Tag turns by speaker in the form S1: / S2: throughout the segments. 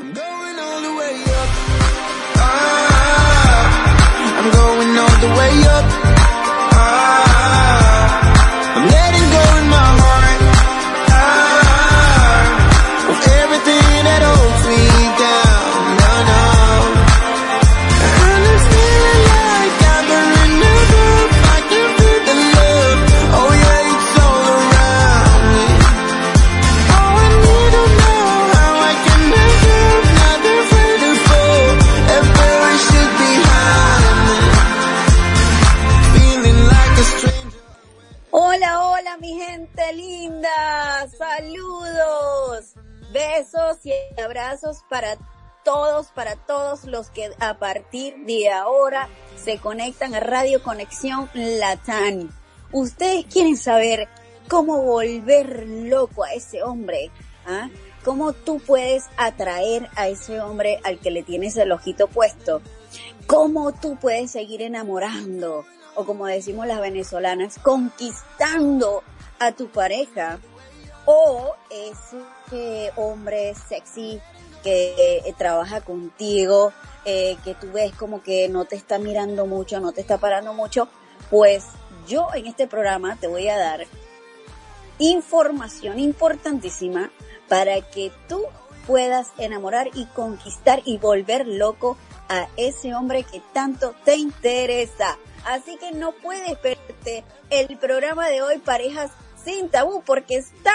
S1: I'm going a
S2: partir de ahora se conectan a Radio Conexión Latán. Ustedes quieren saber cómo volver loco a ese hombre, ¿ah? ¿Cómo tú puedes atraer a ese hombre al que le tienes el ojito puesto? ¿Cómo tú puedes seguir enamorando? O como decimos las venezolanas, conquistando a tu pareja. O ese hombre sexy que eh, trabaja contigo, eh, que tú ves como que no te está mirando mucho, no te está parando mucho. Pues yo en este programa te voy a dar información importantísima para que tú puedas enamorar y conquistar y volver loco a ese hombre que tanto te interesa. Así que no puedes perderte el programa de hoy, Parejas sin Tabú, porque está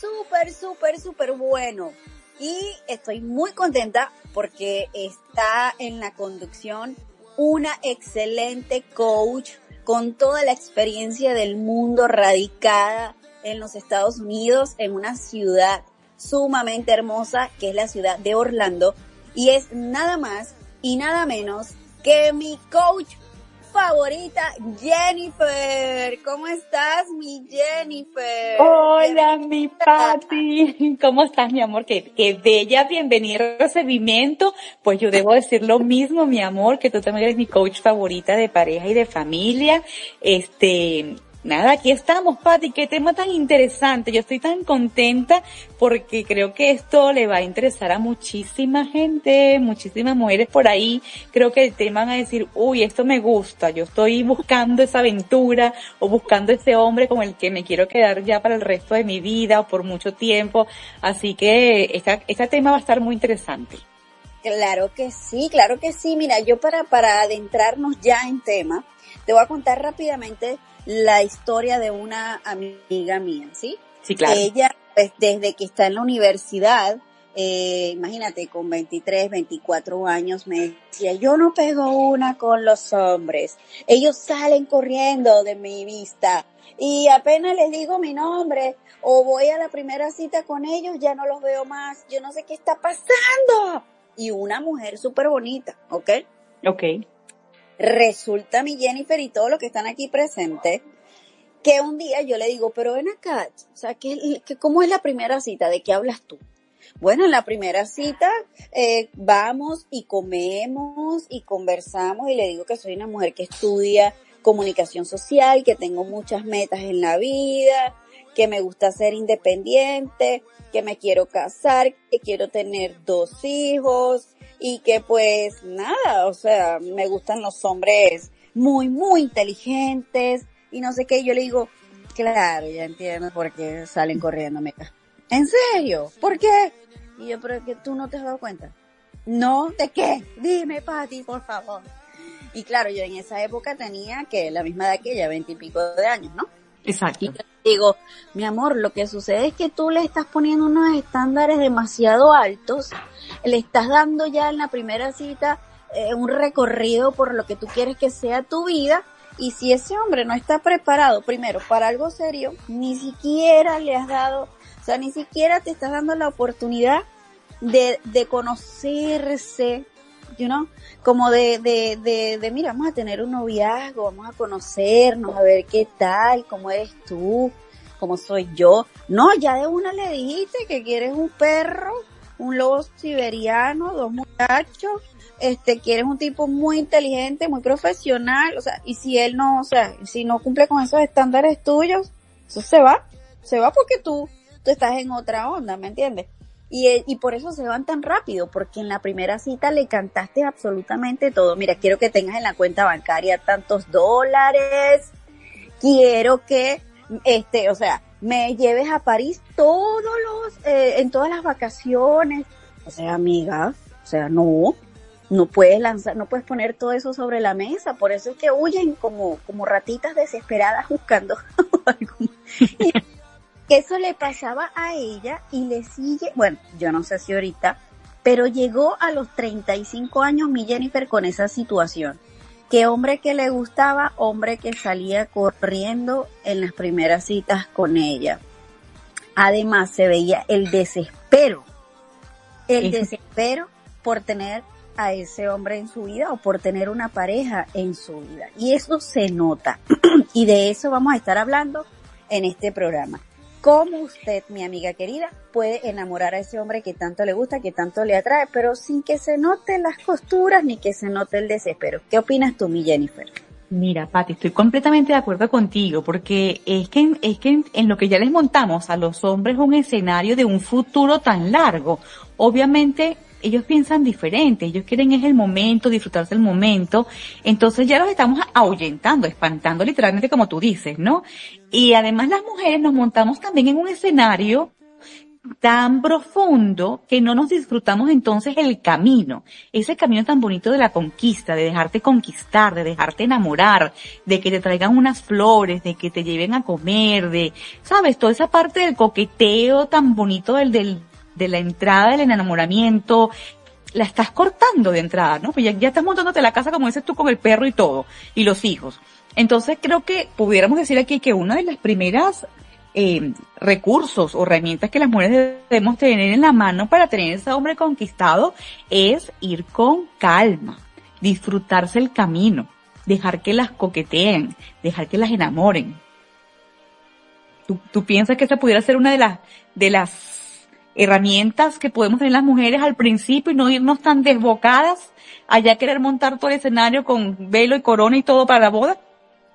S2: súper, súper, súper bueno. Y estoy muy contenta porque está en la conducción una excelente coach con toda la experiencia del mundo radicada en los Estados Unidos, en una ciudad sumamente hermosa que es la ciudad de Orlando. Y es nada más y nada menos que mi coach favorita, Jennifer. ¿Cómo estás, mi Jennifer?
S3: Hola, mi Patti. ¿Cómo estás, mi amor? Qué, qué bella bienvenida al recibimiento. Pues yo debo decir lo mismo, mi amor, que tú también eres mi coach favorita de pareja y de familia. Este, Nada, aquí estamos, Patti. Qué tema tan interesante. Yo estoy tan contenta porque creo que esto le va a interesar a muchísima gente, muchísimas mujeres por ahí. Creo que el tema van a decir, uy, esto me gusta. Yo estoy buscando esa aventura o buscando ese hombre con el que me quiero quedar ya para el resto de mi vida o por mucho tiempo. Así que esta, este tema va a estar muy interesante.
S2: Claro que sí, claro que sí. Mira, yo para, para adentrarnos ya en tema, te voy a contar rápidamente la historia de una amiga mía, ¿sí?
S3: Sí, claro.
S2: Ella, pues, desde que está en la universidad, eh, imagínate, con 23, 24 años, me decía, yo no pego una con los hombres. Ellos salen corriendo de mi vista. Y apenas les digo mi nombre o voy a la primera cita con ellos, ya no los veo más. Yo no sé qué está pasando. Y una mujer súper bonita, ¿ok?
S3: Ok.
S2: Resulta mi Jennifer y todos los que están aquí presentes, que un día yo le digo, pero ven acá, o sea, ¿qué, ¿cómo es la primera cita? ¿De qué hablas tú? Bueno, en la primera cita eh, vamos y comemos y conversamos y le digo que soy una mujer que estudia comunicación social, que tengo muchas metas en la vida, que me gusta ser independiente, que me quiero casar, que quiero tener dos hijos y que pues nada, o sea, me gustan los hombres muy, muy inteligentes y no sé qué. Yo le digo, claro, ya entiendo por qué salen corriendo, meca. ¿En serio? ¿Por qué? Y yo, pero es que tú no te has dado cuenta. No, ¿de qué? Dime, Patti, por favor. Y claro, yo en esa época tenía que la misma edad que ella, veintipico de años, ¿no?
S3: Exacto.
S2: Y digo, mi amor, lo que sucede es que tú le estás poniendo unos estándares demasiado altos, le estás dando ya en la primera cita eh, un recorrido por lo que tú quieres que sea tu vida, y si ese hombre no está preparado, primero, para algo serio, ni siquiera le has dado, o sea, ni siquiera te estás dando la oportunidad de, de conocerse, you know, como de, de, de, de, mira, vamos a tener un noviazgo, vamos a conocernos, a ver qué tal, cómo eres tú, cómo soy yo. No, ya de una le dijiste que quieres un perro, un lobo siberiano, dos muchachos, este, quieres un tipo muy inteligente, muy profesional, o sea, y si él no, o sea, si no cumple con esos estándares tuyos, eso se va, se va porque tú, tú estás en otra onda, ¿me entiendes? Y, por eso se van tan rápido, porque en la primera cita le cantaste absolutamente todo. Mira, quiero que tengas en la cuenta bancaria tantos dólares, quiero que, este, o sea, me lleves a París todos los, eh, en todas las vacaciones. O sea, amiga, o sea, no, no puedes lanzar, no puedes poner todo eso sobre la mesa. Por eso es que huyen como, como ratitas desesperadas buscando algo. Eso le pasaba a ella y le sigue, bueno, yo no sé si ahorita, pero llegó a los 35 años mi Jennifer con esa situación. Que hombre que le gustaba, hombre que salía corriendo en las primeras citas con ella. Además se veía el desespero, el desespero por tener a ese hombre en su vida o por tener una pareja en su vida. Y eso se nota. y de eso vamos a estar hablando en este programa cómo usted, mi amiga querida, puede enamorar a ese hombre que tanto le gusta, que tanto le atrae, pero sin que se noten las costuras ni que se note el desespero. ¿Qué opinas tú, mi Jennifer?
S3: Mira, Pati, estoy completamente de acuerdo contigo, porque es que, es que en lo que ya les montamos a los hombres un escenario de un futuro tan largo. Obviamente, ellos piensan diferente, ellos quieren es el momento, disfrutarse el momento, entonces ya los estamos ahuyentando, espantando literalmente como tú dices, ¿no? Y además las mujeres nos montamos también en un escenario tan profundo que no nos disfrutamos entonces el camino, ese camino tan bonito de la conquista, de dejarte conquistar, de dejarte enamorar, de que te traigan unas flores, de que te lleven a comer, de, sabes, toda esa parte del coqueteo tan bonito del, del, de la entrada del enamoramiento, la estás cortando de entrada, ¿no? Pues ya, ya estás montándote la casa como dices tú con el perro y todo, y los hijos. Entonces creo que pudiéramos decir aquí que una de las primeras eh, recursos o herramientas que las mujeres debemos tener en la mano para tener ese hombre conquistado es ir con calma, disfrutarse el camino, dejar que las coqueteen, dejar que las enamoren. ¿Tú, tú piensas que esa pudiera ser una de las, de las herramientas que podemos tener las mujeres al principio y no irnos tan desbocadas allá querer montar todo el escenario con velo y corona y todo para la boda?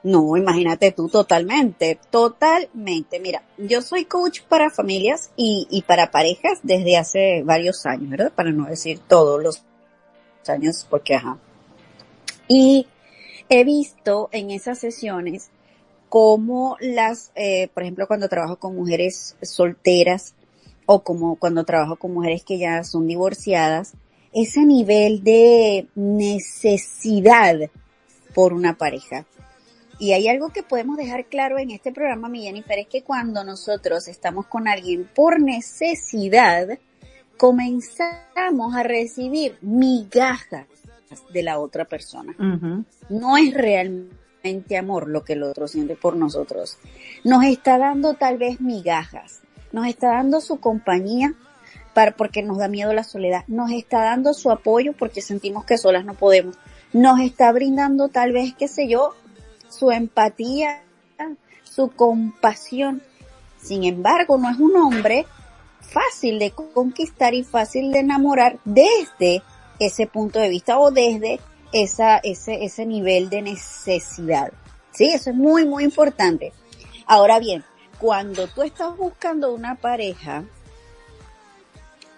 S2: No, imagínate tú totalmente, totalmente. Mira, yo soy coach para familias y, para parejas desde hace varios años, ¿verdad? Para no decir todos los años, porque ajá. Y he visto en esas sesiones cómo las, eh, por ejemplo, cuando trabajo con mujeres solteras, o como cuando trabajo con mujeres que ya son divorciadas, ese nivel de necesidad por una pareja. Y hay algo que podemos dejar claro en este programa, mi Jennifer, es que cuando nosotros estamos con alguien por necesidad, comenzamos a recibir migajas de la otra persona. No es realmente amor lo que el otro siente por nosotros. Nos está dando tal vez migajas nos está dando su compañía para, porque nos da miedo la soledad, nos está dando su apoyo porque sentimos que solas no podemos, nos está brindando tal vez, qué sé yo, su empatía, su compasión. Sin embargo, no es un hombre fácil de conquistar y fácil de enamorar desde ese punto de vista o desde esa, ese, ese nivel de necesidad. Sí, eso es muy, muy importante. Ahora bien, cuando tú estás buscando una pareja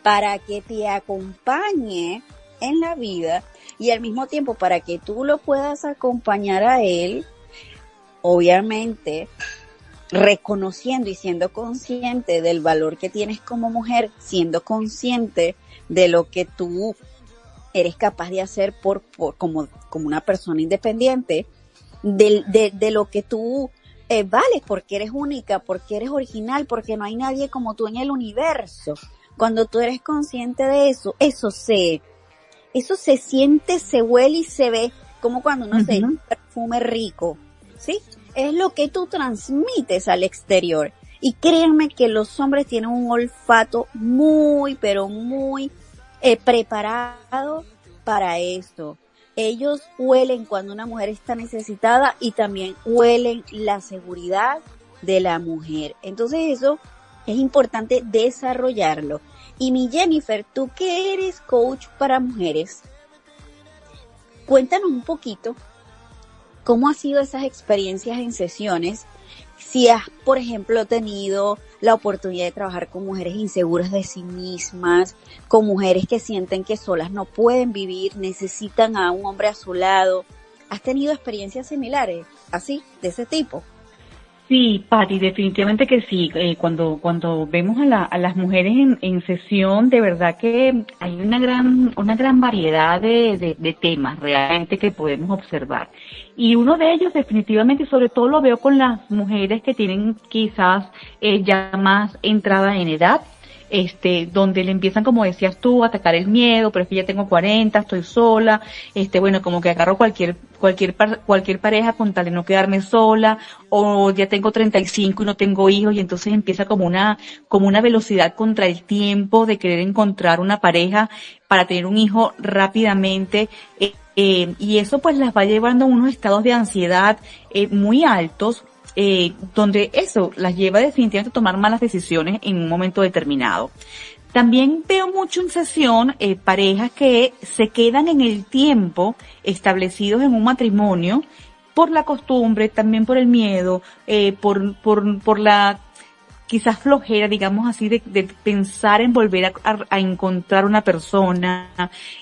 S2: para que te acompañe en la vida y al mismo tiempo para que tú lo puedas acompañar a él, obviamente reconociendo y siendo consciente del valor que tienes como mujer, siendo consciente de lo que tú eres capaz de hacer por, como, como una persona independiente, de, de, de lo que tú eh, vales porque eres única, porque eres original, porque no hay nadie como tú en el universo. Cuando tú eres consciente de eso, eso se, eso se siente, se huele y se ve como cuando uno se un perfume rico, ¿sí? Es lo que tú transmites al exterior. Y créanme que los hombres tienen un olfato muy, pero muy eh, preparado para esto. Ellos huelen cuando una mujer está necesitada y también huelen la seguridad de la mujer. Entonces eso es importante desarrollarlo. Y mi Jennifer, tú que eres coach para mujeres, cuéntanos un poquito cómo han sido esas experiencias en sesiones, si has, por ejemplo, tenido la oportunidad de trabajar con mujeres inseguras de sí mismas, con mujeres que sienten que solas no pueden vivir, necesitan a un hombre a su lado. ¿Has tenido experiencias similares, así, de ese tipo?
S3: Sí, Patti, definitivamente que sí. Eh, cuando cuando vemos a, la, las mujeres en, en, sesión, de verdad que hay una gran una gran variedad de, de, de, temas realmente que podemos observar. Y uno de ellos definitivamente, sobre todo lo veo con las mujeres que tienen quizás eh, ya más entrada en edad, este, donde le empiezan, como decías tú, a atacar el miedo, pero es que ya tengo 40, estoy sola, este, bueno, como que agarro cualquier, cualquier, cualquier pareja con tal de no quedarme sola, o ya tengo 35 y no tengo hijos, y entonces empieza como una, como una velocidad contra el tiempo de querer encontrar una pareja para tener un hijo rápidamente, eh, eh, y eso pues las va llevando a unos estados de ansiedad eh, muy altos, eh, donde eso las lleva definitivamente a tomar malas decisiones en un momento determinado. También veo mucho en sesión eh, parejas que se quedan en el tiempo establecidos en un matrimonio por la costumbre, también por el miedo, eh, por, por, por la quizás flojera, digamos así, de, de pensar en volver a, encontrar una persona,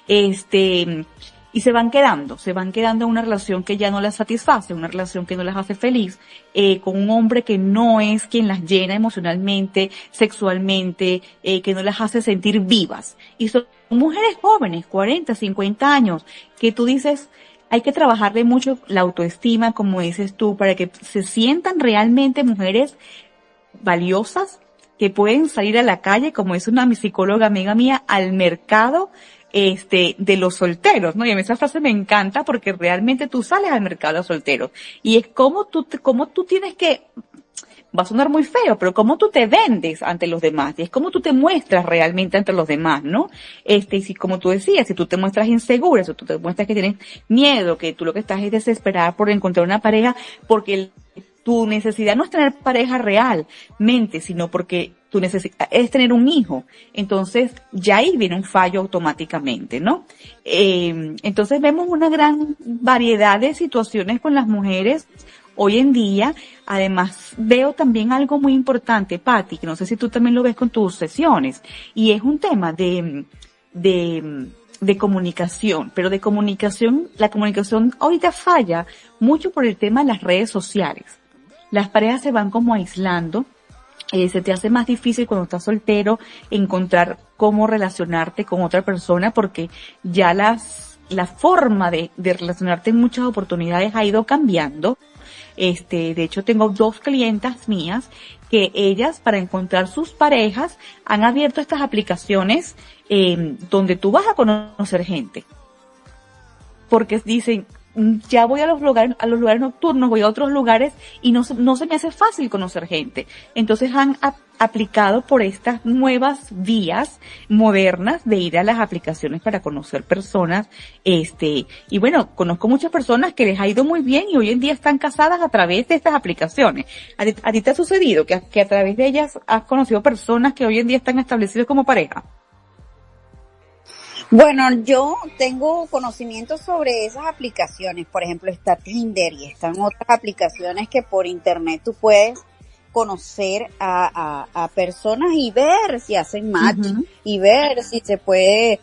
S3: este, y se van quedando, se van quedando en una relación que ya no las satisface, una relación que no las hace feliz, eh, con un hombre que no es quien las llena emocionalmente, sexualmente, eh, que no las hace sentir vivas. Y son mujeres jóvenes, 40, 50 años, que tú dices, hay que trabajarle mucho la autoestima, como dices tú, para que se sientan realmente mujeres valiosas, que pueden salir a la calle, como es una psicóloga amiga mía, al mercado este, de los solteros, ¿no? Y a mí esa frase me encanta porque realmente tú sales al mercado de solteros. Y es como tú, como tú tienes que, va a sonar muy feo, pero cómo tú te vendes ante los demás, y es como tú te muestras realmente ante los demás, ¿no? Este, y si, como tú decías, si tú te muestras insegura, si tú te muestras que tienes miedo, que tú lo que estás es desesperada por encontrar una pareja, porque tu necesidad no es tener pareja realmente, sino porque tu necesidad es tener un hijo. Entonces, ya ahí viene un fallo automáticamente, ¿no? Eh, entonces vemos una gran variedad de situaciones con las mujeres hoy en día. Además, veo también algo muy importante, Patti, que no sé si tú también lo ves con tus sesiones, y es un tema de, de, de comunicación, pero de comunicación, la comunicación ahorita falla mucho por el tema de las redes sociales. Las parejas se van como aislando, eh, se te hace más difícil cuando estás soltero encontrar cómo relacionarte con otra persona porque ya las, la forma de, de relacionarte en muchas oportunidades ha ido cambiando. Este, de hecho tengo dos clientas mías que ellas para encontrar sus parejas han abierto estas aplicaciones eh, donde tú vas a conocer gente. Porque dicen, ya voy a los lugares, a los lugares nocturnos, voy a otros lugares y no, no se me hace fácil conocer gente. Entonces han aplicado por estas nuevas vías modernas de ir a las aplicaciones para conocer personas, este, y bueno, conozco muchas personas que les ha ido muy bien y hoy en día están casadas a través de estas aplicaciones. ¿A ti, a ti te ha sucedido que, que a través de ellas has conocido personas que hoy en día están establecidas como pareja?
S2: Bueno, yo tengo conocimiento sobre esas aplicaciones. Por ejemplo, está Tinder y están otras aplicaciones que por internet tú puedes conocer a, a, a personas y ver si hacen match uh -huh. y ver si se puede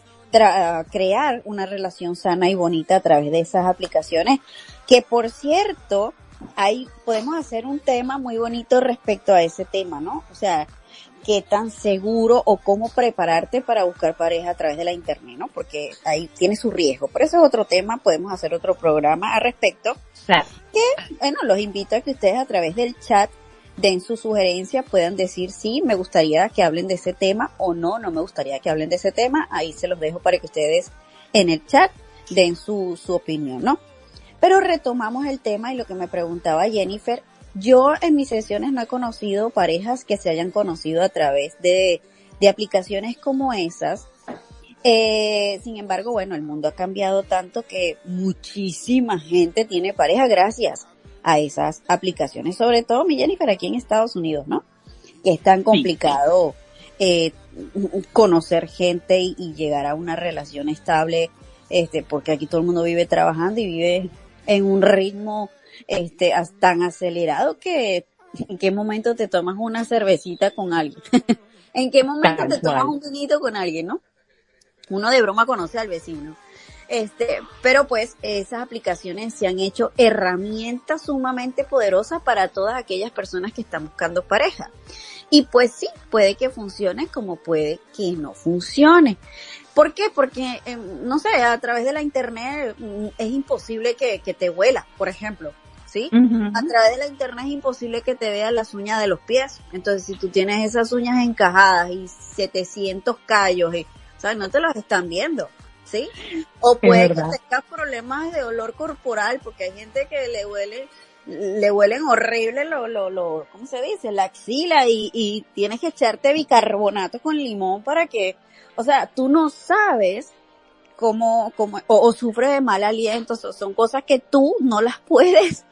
S2: crear una relación sana y bonita a través de esas aplicaciones. Que por cierto, ahí podemos hacer un tema muy bonito respecto a ese tema, ¿no? O sea, qué tan seguro o cómo prepararte para buscar pareja a través de la internet, ¿no? Porque ahí tiene su riesgo. Pero eso es otro tema, podemos hacer otro programa al respecto.
S3: Claro.
S2: Que, bueno, los invito a que ustedes a través del chat den su sugerencia, puedan decir sí, me gustaría que hablen de ese tema o no, no me gustaría que hablen de ese tema. Ahí se los dejo para que ustedes en el chat den su, su opinión, ¿no? Pero retomamos el tema y lo que me preguntaba Jennifer, yo en mis sesiones no he conocido parejas que se hayan conocido a través de, de aplicaciones como esas. Eh, sin embargo, bueno, el mundo ha cambiado tanto que muchísima gente tiene pareja gracias a esas aplicaciones, sobre todo mi Jennifer aquí en Estados Unidos, ¿no? Que es tan complicado eh, conocer gente y, y, llegar a una relación estable, este, porque aquí todo el mundo vive trabajando y vive en un ritmo este, tan acelerado que ¿En qué momento te tomas una cervecita con alguien? ¿En qué momento te tomas un vinito con alguien, no? Uno de broma conoce al vecino. Este, pero pues esas aplicaciones se han hecho herramientas sumamente poderosas para todas aquellas personas que están buscando pareja. Y pues sí, puede que funcione como puede que no funcione. ¿Por qué? Porque, eh, no sé, a través de la internet mm, es imposible que, que te huela, por ejemplo, ¿sí? A través de la internet es imposible que te vean las uñas de los pies. Entonces, si tú tienes esas uñas encajadas y 700 callos, y, o sea, no te los están viendo, ¿sí? O puede que tengas problemas de olor corporal, porque hay gente que le huele, le huelen horrible lo, lo, lo, ¿cómo se dice? La axila y, y tienes que echarte bicarbonato con limón para que, o sea, tú no sabes cómo, cómo, o, o sufres de mal aliento, o son cosas que tú no las puedes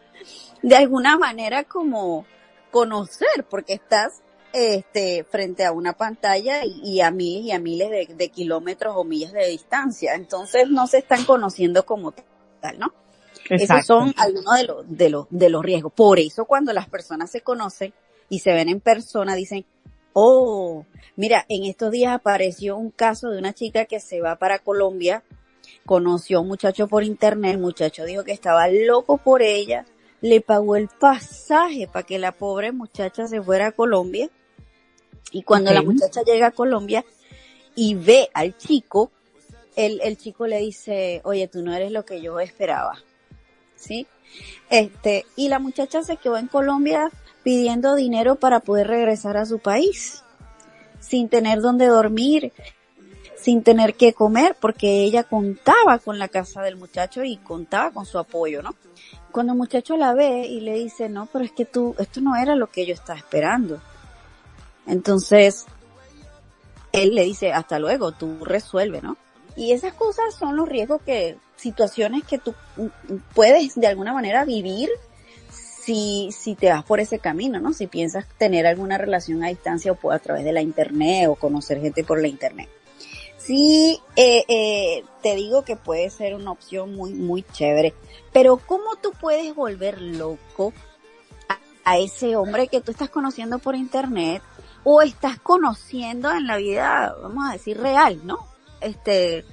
S2: de alguna manera como conocer, porque estás este frente a una pantalla y, y a miles y a miles de, de kilómetros o millas de distancia. Entonces no se están conociendo como tal, ¿no? Esos son algunos de los, de los, de los riesgos. Por eso cuando las personas se conocen y se ven en persona dicen, oh, mira, en estos días apareció un caso de una chica que se va para Colombia, conoció a un muchacho por internet, el muchacho dijo que estaba loco por ella, le pagó el pasaje para que la pobre muchacha se fuera a Colombia. Y cuando la muchacha llega a Colombia y ve al chico, el, el chico le dice, oye, tú no eres lo que yo esperaba. ¿Sí? Este, y la muchacha se quedó en Colombia pidiendo dinero para poder regresar a su país, sin tener dónde dormir, sin tener que comer, porque ella contaba con la casa del muchacho y contaba con su apoyo, ¿no? Cuando el muchacho la ve y le dice, no, pero es que tú, esto no era lo que yo estaba esperando. Entonces, él le dice, hasta luego, tú resuelve, ¿no? Y esas cosas son los riesgos que, situaciones que tú mm, puedes de alguna manera vivir si, si te vas por ese camino, ¿no? Si piensas tener alguna relación a distancia o a través de la internet o conocer gente por la internet. Sí, eh, eh, te digo que puede ser una opción muy, muy chévere. Pero ¿cómo tú puedes volver loco a, ese hombre que tú estás conociendo por internet o estás conociendo en la vida, vamos a decir, real, ¿no? Este,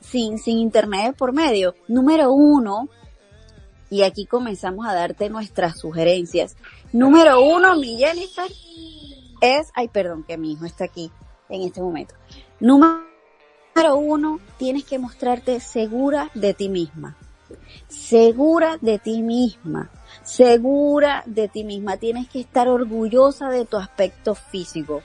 S2: sin, sin internet por medio. Número uno, y aquí comenzamos a darte nuestras sugerencias. Número uno, mi Jennifer, es, ay, perdón, que mi hijo está aquí en este momento. Número uno, tienes que mostrarte segura de ti misma. Segura de ti misma. Segura de ti misma. Tienes que estar orgullosa de tu aspecto físico.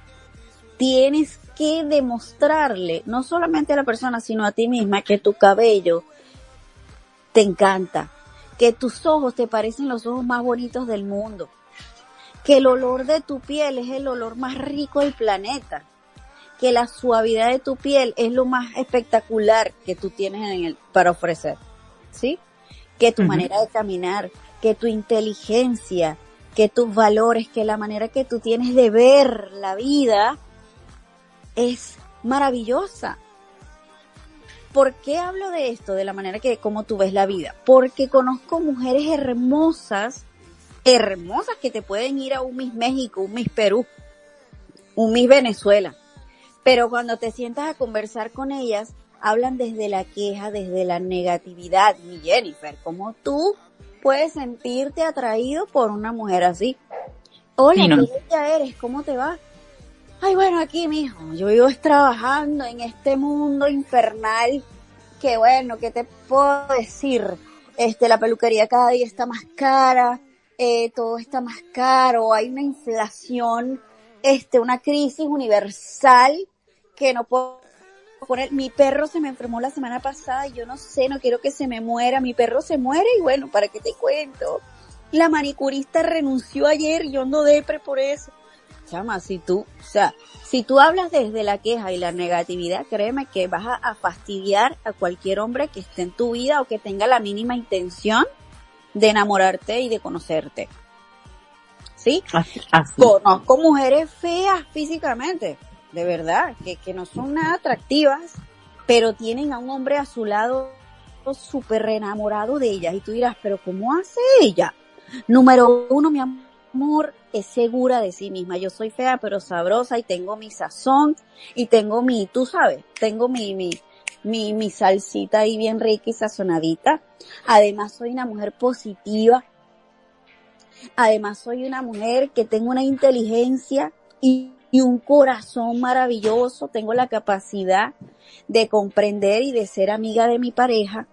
S2: Tienes que demostrarle, no solamente a la persona, sino a ti misma, que tu cabello te encanta, que tus ojos te parecen los ojos más bonitos del mundo, que el olor de tu piel es el olor más rico del planeta, que la suavidad de tu piel es lo más espectacular que tú tienes en el, para ofrecer, ¿sí? Que tu manera de caminar, que tu inteligencia, que tus valores, que la manera que tú tienes de ver la vida es maravillosa. ¿Por qué hablo de esto? De la manera que, como tú ves la vida. Porque conozco mujeres hermosas, hermosas que te pueden ir a un Miss México, un Miss Perú, un Miss Venezuela. Pero cuando te sientas a conversar con ellas, hablan desde la queja, desde la negatividad. Mi Jennifer, ¿cómo tú puedes sentirte atraído por una mujer así? Hola,
S3: Sí, no.
S2: qué bella eres, ¿cómo te va? Ay, bueno, aquí, mijo, yo vivo trabajando en este mundo infernal. Que bueno, ¿qué te puedo decir? Este, la peluquería cada día está más cara, eh, todo está más caro, hay una inflación, este, una crisis universal que no puedo poner. Mi perro se me enfermó la semana pasada y yo no sé, no quiero que se me muera. Mi perro se muere y bueno, ¿para qué te cuento? La manicurista renunció ayer y yo ando depre por eso. Chama, si tú, o sea, si tú hablas desde la queja y la negatividad, créeme que vas a, a fastidiar a cualquier hombre que esté en tu vida o que tenga la mínima intención de enamorarte y de conocerte. ¿Sí?
S3: Así, así.
S2: Conozco mujeres feas físicamente, de verdad, que, que no son nada atractivas, pero tienen a un hombre a su lado súper enamorado de ellas. Y tú dirás, pero ¿cómo hace ella? Número uno, mi amor, es segura de sí misma. Yo soy fea pero sabrosa y tengo mi sazón y tengo mi, tú sabes, tengo mi, mi, mi, mi salsita ahí bien rica y sazonadita. Además soy una mujer positiva. Además soy una mujer que tengo una inteligencia y, y un corazón maravilloso. Tengo la capacidad de comprender y de ser amiga de mi pareja.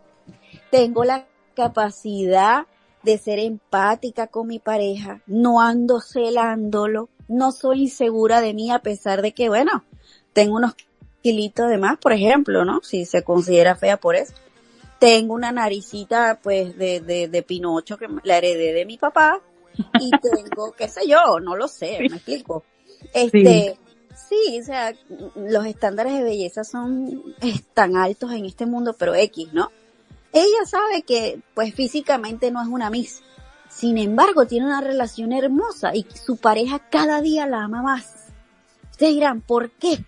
S2: Tengo la capacidad de ser empática con mi pareja, no ando celándolo, no soy insegura de mí a pesar de que, bueno, tengo unos kilitos de más, por ejemplo, ¿no? Si se considera fea por eso. Tengo una naricita, pues, de, de, de Pinocho que la heredé de mi papá y tengo, qué sé yo, no lo sé, me explico. Este, sí. o sea, los estándares de belleza son tan altos en este mundo, pero X, ¿no? Ella sabe que, pues físicamente no es una Miss. Sin embargo, tiene una relación hermosa y su pareja cada día la ama más. Ustedes dirán, ¿por qué?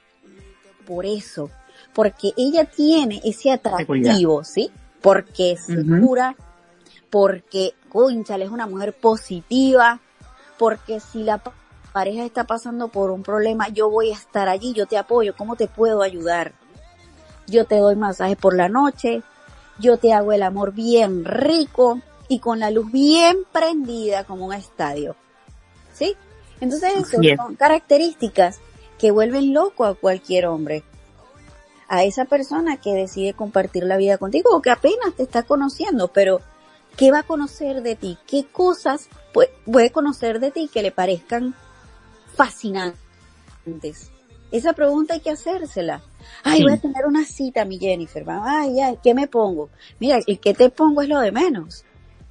S2: Por eso. Porque ella tiene ese atractivo, ¿sí? Porque es segura, porque, conchale, es una mujer positiva, porque si la pareja está pasando por un problema, yo voy a estar allí, yo te apoyo, ¿cómo te puedo ayudar? Yo te doy masaje por la noche, yo te hago el amor bien rico y con la luz bien prendida como un estadio. ¿Sí? Entonces son características que vuelven loco a cualquier hombre. A esa persona que decide compartir la vida contigo o que apenas te está conociendo, pero ¿qué va a conocer de ti? ¿Qué cosas puede conocer de ti que le parezcan fascinantes? Esa pregunta hay que hacérsela. Ay, voy a tener una cita, mi Jennifer. Ay, ay, ¿qué me pongo? Mira, el que te pongo es lo de menos.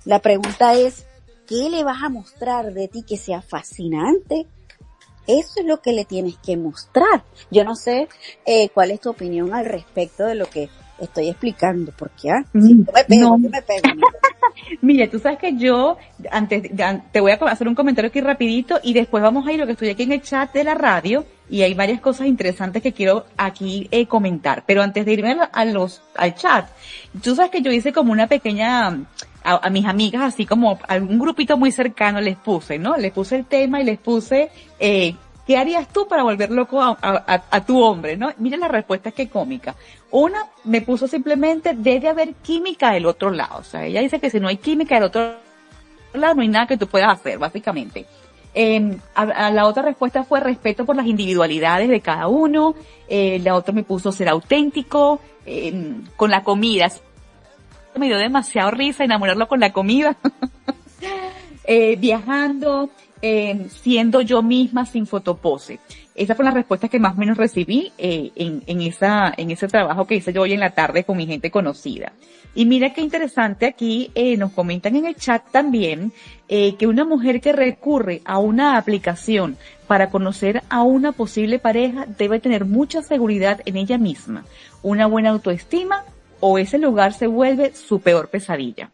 S2: La pregunta es, ¿qué le vas a mostrar de ti que sea fascinante? Eso es lo que le tienes que mostrar. Yo no sé eh, cuál es tu opinión al respecto de lo que estoy explicando, porque ah, mm, me pego, me pego.
S3: Mire, tú sabes que yo, antes, te voy a hacer un comentario aquí rapidito y después vamos a ir, lo que estoy aquí en el chat de la radio y hay varias cosas interesantes que quiero aquí eh, comentar. Pero antes de irme a los, al chat, tú sabes que yo hice como una pequeña, a, a, mis amigas, así como a un grupito muy cercano les puse, ¿no? Les puse el tema y les puse, eh, ¿qué harías tú para volver loco a, tu hombre, no? Mira la respuesta que cómica. Una me puso simplemente, debe haber química del otro lado. O sea, ella dice que si no hay química del otro lado, no hay nada que tú puedas hacer, básicamente. A, la otra respuesta fue respeto por las individualidades de cada uno. Eh, la otra me puso ser auténtico eh, con la comida. Me dio demasiado risa enamorarlo con la comida. Eh, viajando, eh, siendo yo misma sin fotopose. Esa fue la respuesta que más o menos recibí eh, en, en, esa, en ese trabajo que hice yo hoy en la tarde con mi gente conocida. Y mira qué interesante aquí eh, nos comentan en el chat también eh, que una mujer que recurre a una aplicación para conocer a una posible pareja debe tener mucha seguridad en ella misma, una buena autoestima o ese lugar se vuelve su peor pesadilla.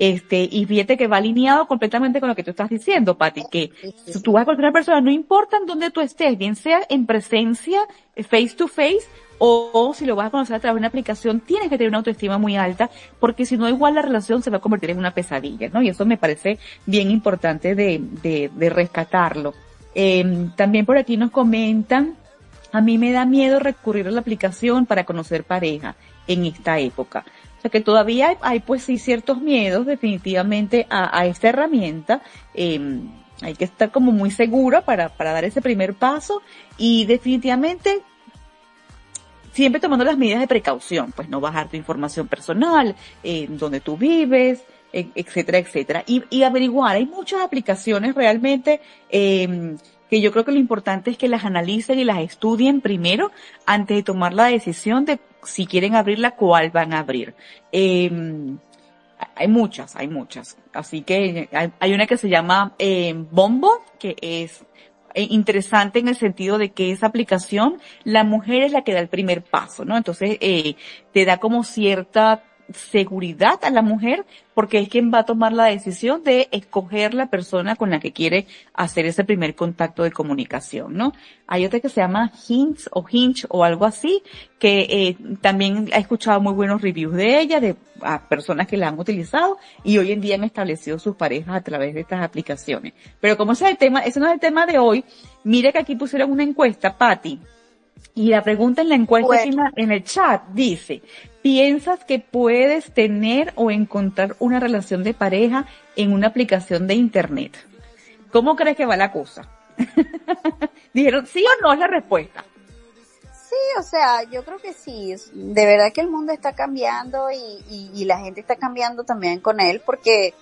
S3: Este, y fíjate que va alineado completamente con lo que tú estás diciendo, Pati, que si tú vas con otra persona, no importa en dónde tú estés, bien sea en presencia, face to face, o, si lo vas a conocer a través de una aplicación, tienes que tener una autoestima muy alta, porque si no, igual la relación se va a convertir en una pesadilla, ¿no? Y eso me parece bien importante de, de, de rescatarlo. Eh, también por aquí nos comentan, a mí me da miedo recurrir a la aplicación para conocer pareja en esta época. O sea que todavía hay, hay pues sí ciertos miedos definitivamente a, a esta herramienta. Eh, hay que estar como muy segura para, para dar ese primer paso y definitivamente siempre tomando las medidas de precaución, pues no bajar tu información personal, eh, donde tú vives, etcétera, etcétera. Y, y, averiguar, hay muchas aplicaciones realmente eh, que yo creo que lo importante es que las analicen y las estudien primero antes de tomar la decisión de si quieren abrirla, cuál van a abrir. Eh, hay muchas, hay muchas. Así que hay, una que se llama eh, Bombo, que es interesante en el sentido de que esa aplicación, la mujer es la que da el primer paso, ¿no? Entonces, eh, te da como cierta seguridad a la mujer porque es quien va a tomar la decisión de escoger la persona con la que quiere hacer ese primer contacto de comunicación, ¿no? Hay otra que se llama Hinge o Hinge o algo así, que eh, también he escuchado muy buenos reviews de ella, de personas que la han utilizado y hoy en día han establecido sus parejas a través de estas aplicaciones. Pero como ese es el tema, ese no es el tema de hoy, mire que aquí pusieron una encuesta, Patty, y la pregunta en la encuesta aquí en, el chat dice, ¿piensas que puedes tener o encontrar una relación de pareja en una aplicación de internet? ¿Cómo crees que va la cosa? Dijeron sí o no es la respuesta.
S2: Sí, o sea, yo creo que sí. De verdad que el mundo está cambiando y, y, y la gente está cambiando también con él porque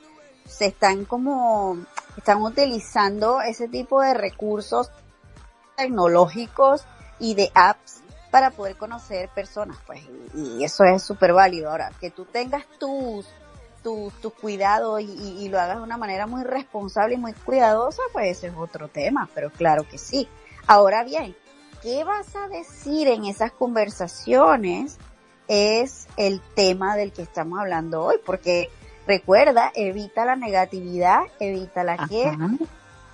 S2: se están como, están utilizando ese tipo de recursos tecnológicos y de apps para poder conocer personas, pues, y, y eso es súper válido. Ahora, que tú tengas tus, tus, tus cuidados y, y- y lo hagas de una manera muy responsable y muy cuidadosa, pues ese es otro tema, pero claro que sí. Ahora bien, ¿qué vas a decir en esas conversaciones? Es el tema del que estamos hablando hoy, porque recuerda, evita la negatividad, evita la queja.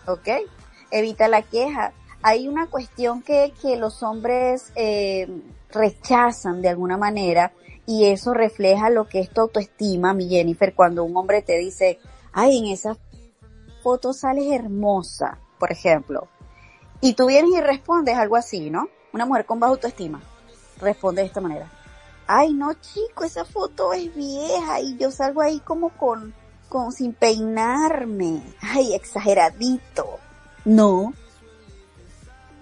S2: ¿ok? Evita la queja. Hay una cuestión que, que los hombres eh, rechazan de alguna manera y eso refleja lo que es tu autoestima, mi Jennifer, cuando un hombre te dice, ay, en esa foto sales hermosa, por ejemplo. Y tú vienes y respondes algo así, ¿no? Una mujer con baja autoestima responde de esta manera. Ay, no, chico, esa foto es vieja y yo salgo ahí como con, con sin peinarme. Ay, exageradito. No.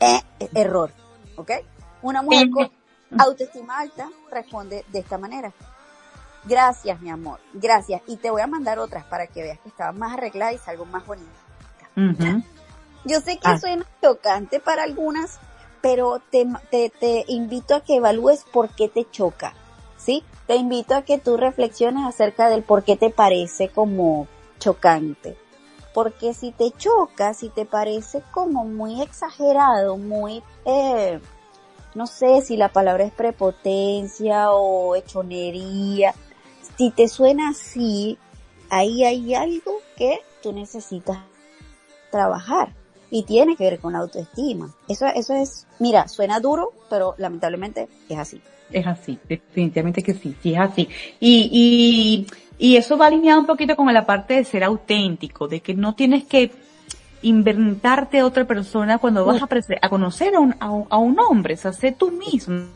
S2: Eh, error. ¿Ok? Una mujer con autoestima alta responde de esta manera. Gracias, mi amor. Gracias. Y te voy a mandar otras para que veas que estaba más arreglada y salgo más bonita.
S3: Ujú.
S2: Yo sé que
S3: Ah.
S2: suena chocante para algunas, pero te, te, te invito a que evalúes por qué te choca, ¿sí? Te invito a que tú reflexiones acerca del por qué te parece como chocante. Porque si te choca, si te parece como muy exagerado, muy, eh, no sé si la palabra es prepotencia o hechonería, si te suena así, ahí hay algo que tú necesitas trabajar y tiene que ver con la autoestima. Eso, eso es, mira, suena duro, pero lamentablemente es así.
S3: Es así, definitivamente que sí, sí es así. Y, y, y eso va alineado un poquito con la parte de ser auténtico, de que no tienes que inventarte a otra persona cuando vas a, conocer a un, a, un, a un hombre, o sea, sé tú misma.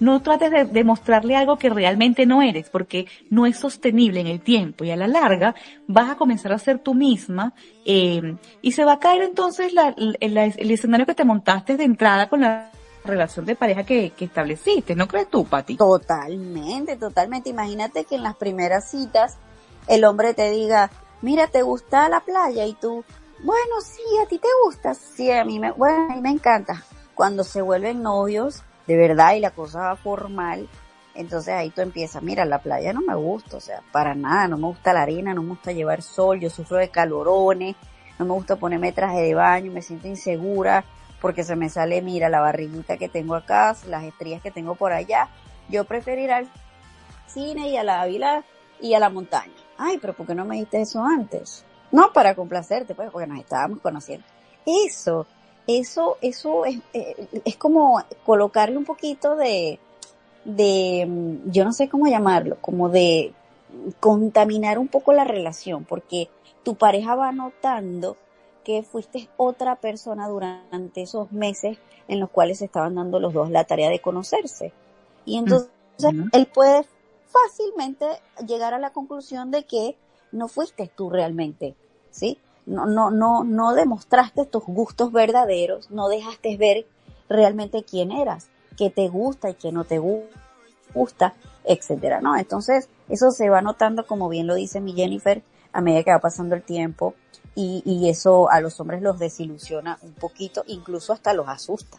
S3: No trates de demostrarle algo que realmente no eres, porque no es sostenible en el tiempo y a la larga vas a comenzar a ser tú misma eh, y se va a caer entonces la- la- el escenario que te montaste de entrada con la relación de pareja que, que estableciste, ¿no crees tú, Pati?
S2: Totalmente, totalmente. Imagínate que en las primeras citas el hombre te diga, mira, ¿te gusta la playa? Y tú, bueno, sí, a ti te gusta, sí, a mí me, bueno, a mí me encanta. Cuando se vuelven novios, de verdad, y la cosa va formal, entonces ahí tú empiezas, mira, la playa no me gusta, o sea, para nada, no me gusta la arena, no me gusta llevar sol, yo sufro de calorones, no me gusta ponerme traje de baño, me siento insegura porque se me sale, mira, la barriguita que tengo acá, las estrías que tengo por allá. Yo prefiero ir al cine y a la vila y a la montaña. Ay, pero ¿por qué no me dijiste eso antes? No, para complacerte, pues, porque nos estábamos conociendo. Eso, eso, eso es, eh, es como colocarle un poquito de, de, mm, yo no sé cómo llamarlo, como de contaminar un poco la relación, porque tu pareja va notando que fuiste otra persona durante esos meses en los cuales se estaban dando los dos la tarea de conocerse. Y entonces
S3: Ujú.
S2: él puede fácilmente llegar a la conclusión de que no fuiste tú realmente, ¿sí? No, no, no, no demostraste tus gustos verdaderos, no dejaste ver realmente quién eras, qué te gusta y qué no te gu- gusta, etcétera, ¿no? Entonces, eso se va notando, como bien lo dice mi Jennifer, a medida que va pasando el tiempo, y, y eso a los hombres los desilusiona un poquito, incluso hasta los asusta.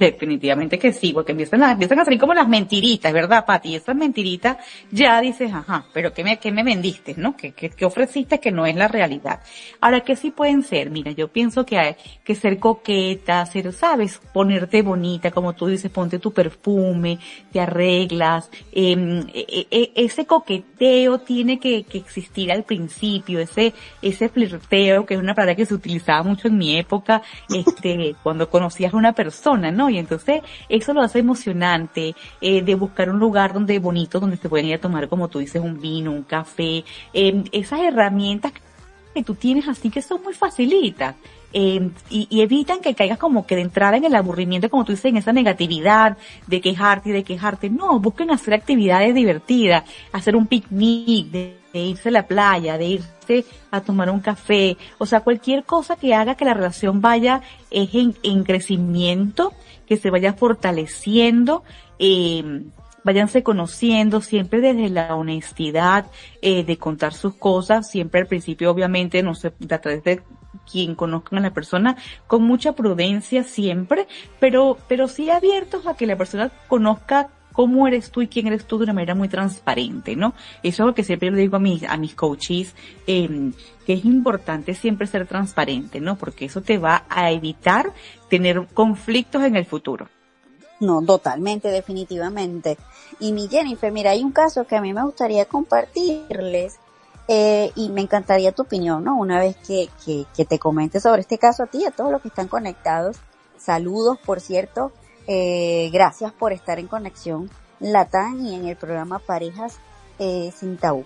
S3: Definitivamente que sí, porque empiezan a, empiezan a salir como las mentiritas, ¿verdad, Pati? Esas mentiritas ya dices, ajá, pero ¿qué me, qué me vendiste, no? ¿Qué, qué, qué ofreciste que no es la realidad? Ahora, ¿qué sí pueden ser? Mira, yo pienso que hay que ser coqueta, ser, sabes, ponerte bonita, como tú dices, ponte tu perfume, te arreglas, eh, eh, ese coqueteo tiene que, que existir al principio, ese, ese flirteo, que es una palabra que se utilizaba mucho en mi época, este, cuando conocías a una persona, ¿no? Y entonces eso lo hace emocionante, eh, de buscar un lugar donde bonito, donde se pueden ir a tomar, como tú dices, un vino, un café, eh, esas herramientas que tú tienes así que son muy facilitas. Eh, y, y, evitan que caigas como que de entrada en el aburrimiento, como tú dices, en esa negatividad de quejarte y de quejarte. No, busquen hacer actividades divertidas, hacer un picnic, de, de irse a la playa, de irse a tomar un café, o sea, cualquier cosa que haga que la relación vaya en, en crecimiento, que se vaya fortaleciendo, eh, váyanse conociendo siempre desde la honestidad eh, de contar sus cosas, siempre al principio obviamente no sé, a través de quien conozcan a la persona con mucha prudencia siempre, pero, pero sí abiertos a que la persona conozca cómo eres tú y quién eres tú de una manera muy transparente, ¿no? Eso es lo que siempre le digo a mis, a mis coaches, eh, que es importante siempre ser transparente, ¿no? Porque eso te va a evitar tener conflictos en el futuro.
S2: No, totalmente, definitivamente. Y mi Jennifer, mira, hay un caso que a mí me gustaría compartirles eh, y me encantaría tu opinión, ¿no? Una vez que, que, que, te comente sobre este caso a ti y a todos los que están conectados. Saludos, por cierto. Eh, gracias por estar en conexión Latán y en el programa Parejas eh, sin tabú.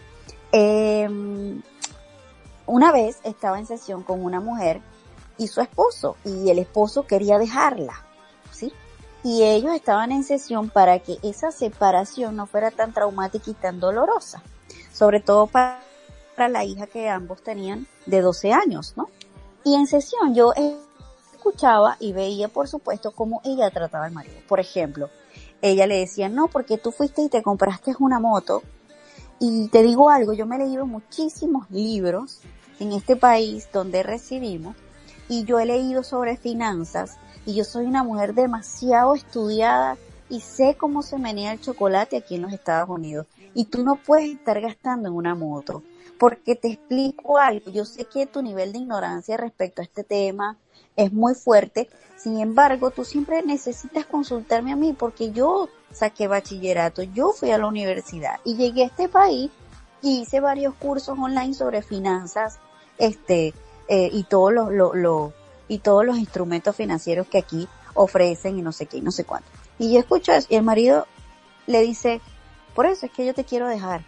S2: Eh, una vez estaba en sesión con una mujer y su esposo y el esposo quería dejarla, ¿sí? Y ellos estaban en sesión para que esa separación no fuera tan traumática y tan dolorosa, sobre todo para la hija que ambos tenían de 12 años, ¿no? Y en sesión yo escuchaba y veía, por supuesto, cómo ella trataba al marido. Por ejemplo, ella le decía, no, porque tú fuiste y te compraste una moto. Y te digo algo, yo me he leído muchísimos libros en este país donde residimos y yo he leído sobre finanzas y yo soy una mujer demasiado estudiada y sé cómo se menea el chocolate aquí en los Estados Unidos. Y tú no puedes estar gastando en una moto porque te explico algo. Yo sé que tu nivel de ignorancia respecto a este tema es muy fuerte. Sin embargo, tú siempre necesitas consultarme a mí porque yo saqué bachillerato, yo fui a la universidad y llegué a este país y hice varios cursos online sobre finanzas, este, eh, y todos los, lo, lo, y todos los instrumentos financieros que aquí ofrecen y no sé qué y no sé cuánto. Y yo escucho eso y el marido le dice, por eso es que yo te quiero dejar.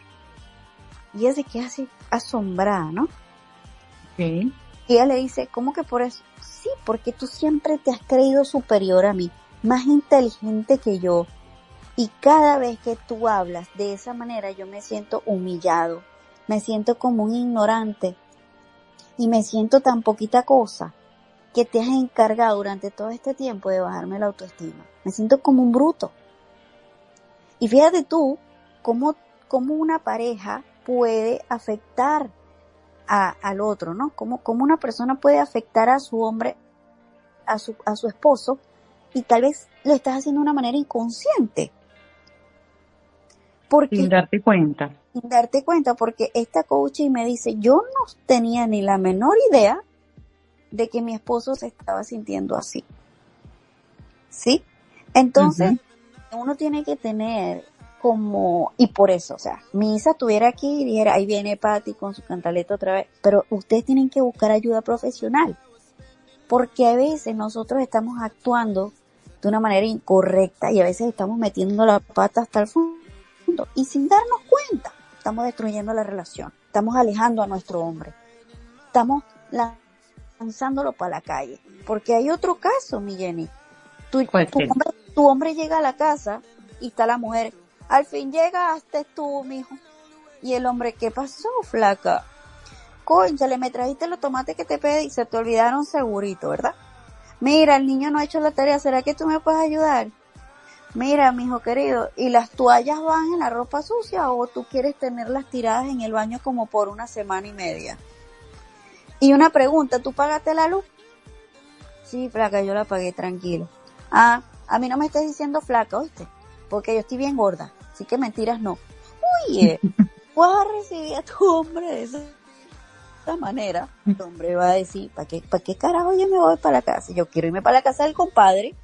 S2: Y ella se queda así asombrada, ¿no?
S3: Sí.
S2: Ella le dice, ¿cómo que por eso? Sí, porque tú siempre te has creído superior a mí, más inteligente que yo. Y cada vez que tú hablas de esa manera yo me siento humillado, me siento como un ignorante y me siento tan poquita cosa que te has encargado durante todo este tiempo de bajarme la autoestima. Me siento como un bruto. Y fíjate tú cómo, cómo una pareja puede afectar a, al otro, ¿no? Cómo, cómo una persona puede afectar a su hombre, a su, a su esposo, y tal vez lo estás haciendo de una manera inconsciente.
S3: Porque, sin darte cuenta.
S2: Sin darte cuenta, porque esta coach me dice, yo no tenía ni la menor idea de que mi esposo se estaba sintiendo así. ¿Sí? Entonces, uh -huh. uno tiene que tener como, y por eso, o sea, mi hija estuviera aquí y dijera, ahí viene Patty con su cantaleta otra vez, pero ustedes tienen que buscar ayuda profesional, porque a veces nosotros estamos actuando de una manera incorrecta y a veces estamos metiendo la pata hasta el fondo y sin darnos cuenta, estamos destruyendo la relación, estamos alejando a nuestro hombre, estamos lanzándolo para la calle, porque hay otro caso, mi Jenny, tu, tu, hombre, tu hombre llega a la casa y está la mujer, al fin llegaste tú, mijo. Y el hombre, ¿qué pasó, flaca? Conchale, me trajiste los tomates que te pedí se te olvidaron segurito, ¿verdad? Mira, el niño no ha hecho la tarea, ¿será que tú me puedes ayudar? Mira, mijo querido, ¿y las toallas van en la ropa sucia o tú quieres tenerlas tiradas en el baño como por una semana y media? Y una pregunta, ¿tú pagaste la luz? Sí, flaca, yo la pagué tranquilo. Ah, a mí no me estés diciendo flaca, ¿oíste? Porque yo estoy bien gorda, así que mentiras no. Oye, vas a recibir a tu hombre de esa esa manera, el hombre va a decir, ¿para qué, ¿para qué carajo yo me voy para la casa? Yo quiero irme para la casa del compadre,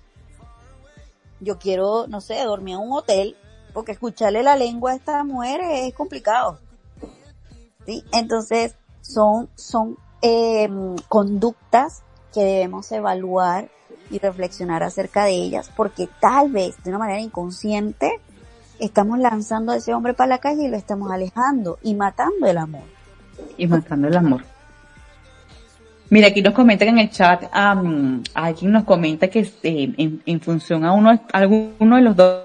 S2: yo quiero, no sé, dormir en un hotel, porque escucharle la lengua a esta mujer es complicado. ¿Sí? Entonces, son, son eh, conductas que debemos evaluar y reflexionar acerca de ellas, porque tal vez de una manera inconsciente estamos lanzando a ese hombre para la calle y lo estamos alejando y matando el amor.
S3: y matando el amor. Mira, aquí nos comentan en el chat, um, alguien nos comenta que eh, en, en, función a uno, alguno de los dos,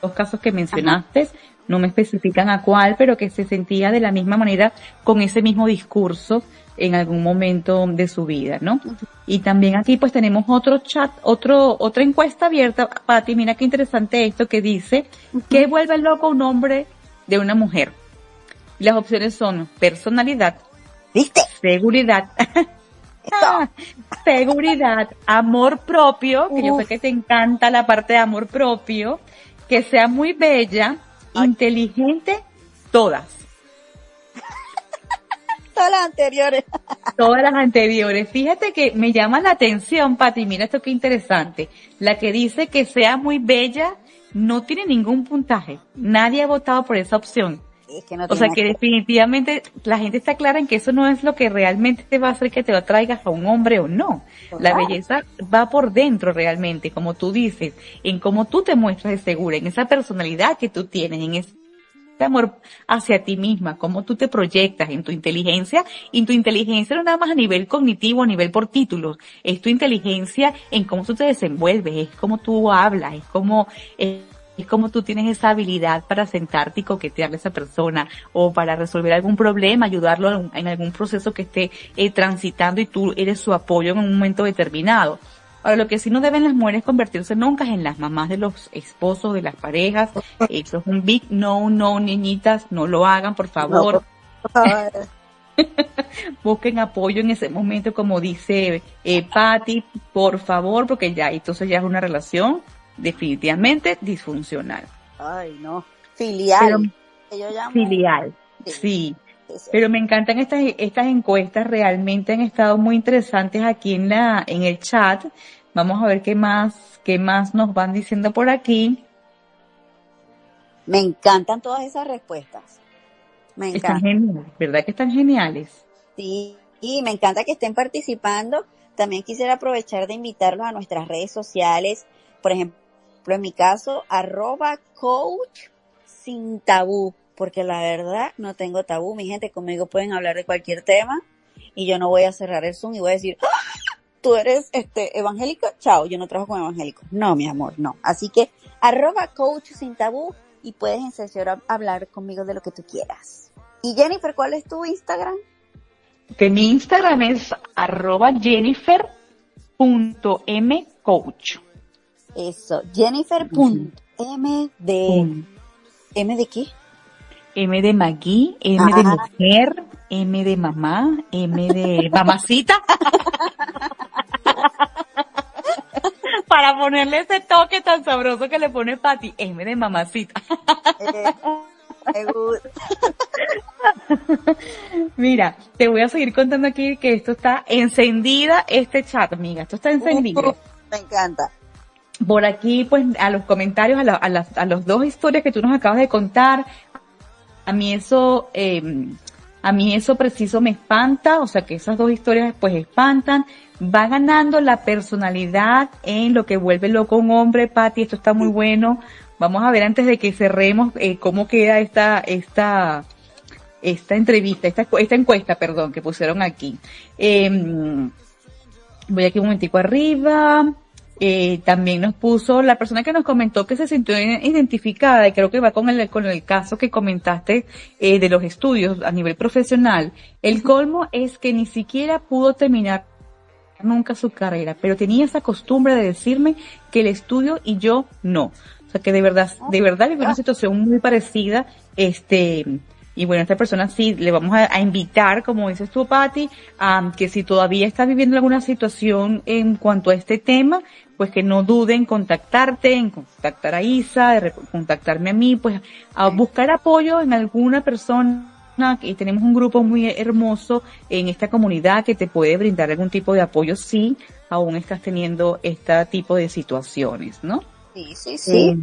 S3: dos casos que mencionaste, Ajá. no me especifican a cuál, pero que se sentía de la misma manera con ese mismo discurso en algún momento de su vida, ¿no? Y también aquí pues tenemos otro chat, otro, otra encuesta abierta, Pati, mira qué interesante esto que dice, uh -huh. ¿qué vuelve loco un hombre de una mujer? Las opciones son personalidad,
S2: ¿viste?
S3: Seguridad, seguridad, amor propio, que Uf. yo sé que te encanta la parte de amor propio, que sea muy bella, Ay. inteligente, todas.
S2: Todas las anteriores.
S3: Todas las anteriores. Fíjate que me llama la atención, Pati, mira esto qué interesante. La que dice que sea muy bella no tiene ningún puntaje. Nadie ha votado por esa opción.
S2: Es que no
S3: o sea que definitivamente la gente está clara en que eso no es lo que realmente te va a hacer que te atraigas a un hombre o no. La belleza va por dentro realmente, como tú dices, en cómo tú te muestras de segura, en esa personalidad que tú tienes, en ese amor hacia ti misma, cómo tú te proyectas en tu inteligencia, y tu inteligencia no nada más a nivel cognitivo, a nivel por títulos, es tu inteligencia en cómo tú te desenvuelves, es cómo tú hablas, es cómo, eh, es como tú tienes esa habilidad para sentarte y coquetearle a esa persona o para resolver algún problema, ayudarlo en algún proceso que esté eh, transitando y tú eres su apoyo en un momento determinado. Ahora, lo que sí no deben las mujeres convertirse nunca es en las mamás de los esposos, de las parejas. Eso es un big no, no, niñitas, no lo hagan, por favor. No. Busquen apoyo en ese momento, como dice eh, Patty, por favor, porque ya, entonces ya es una relación definitivamente disfuncional.
S2: Ay, no. Filial.
S3: Pero, llamo... Filial, sí. sí. Pero me encantan estas, estas encuestas, realmente han estado muy interesantes aquí en la, en el chat. Vamos a ver qué más, qué más nos van diciendo por aquí.
S2: Me encantan todas esas respuestas. Me encantan.
S3: Están geniales, ¿verdad que están geniales?
S2: Sí, y me encanta que estén participando. También quisiera aprovechar de invitarlos a nuestras redes sociales, por ejemplo, en mi caso, arroba coach sin tabú, porque la verdad no tengo tabú, mi gente, conmigo pueden hablar de cualquier tema y yo no voy a cerrar el Zoom y voy a decir, ¡Ah! tú eres este evangélico, chao, yo no trabajo con evangélicos. No, mi amor, no. Así que arroba coach sin tabú y puedes en sesión hablar conmigo de lo que tú quieras. Y Jennifer, ¿cuál es tu Instagram?
S3: Que mi Instagram es arroba jennifer.mcoach.
S2: Eso, Jennifer.m de... ¿M de qué?
S3: M de Magui, M ah. de mujer, M de mamá, M de mamacita. Para ponerle ese toque tan sabroso que le pone Patti, M de mamacita.
S2: Eh, me gusta.
S3: Mira, te voy a seguir contando aquí que esto está encendida, este chat, amiga. Esto está encendido.
S2: Me encanta
S3: por aquí, pues, a los comentarios, a, la, a, las, a los dos historias que tú nos acabas de contar, a mí eso, eh, a mí eso preciso me espanta, o sea que esas dos historias pues espantan, va ganando la personalidad en lo que vuelve loco un hombre, Patti, esto está muy bueno, vamos a ver antes de que cerremos eh, cómo queda esta, esta, esta entrevista, esta, esta encuesta, perdón, que pusieron aquí. Eh, voy aquí un momentico arriba. Eh, también nos puso la persona que nos comentó que se sintió identificada y creo que va con el, con el caso que comentaste eh, de los estudios a nivel profesional. El colmo es que ni siquiera pudo terminar nunca su carrera, pero tenía esa costumbre de decirme que el estudio y yo no. O sea que de verdad, de verdad vivió una situación muy parecida, este, Y bueno, a esta persona sí le vamos a, a invitar, como dices tú, Patti, a que si todavía está viviendo alguna situación en cuanto a este tema, pues que no duden en contactarte, en contactar a Isa, de contactarme a mí, pues a buscar apoyo en alguna persona y tenemos un grupo muy hermoso en esta comunidad que te puede brindar algún tipo de apoyo si aún estás teniendo este tipo de situaciones, ¿no?
S2: Sí, sí, sí.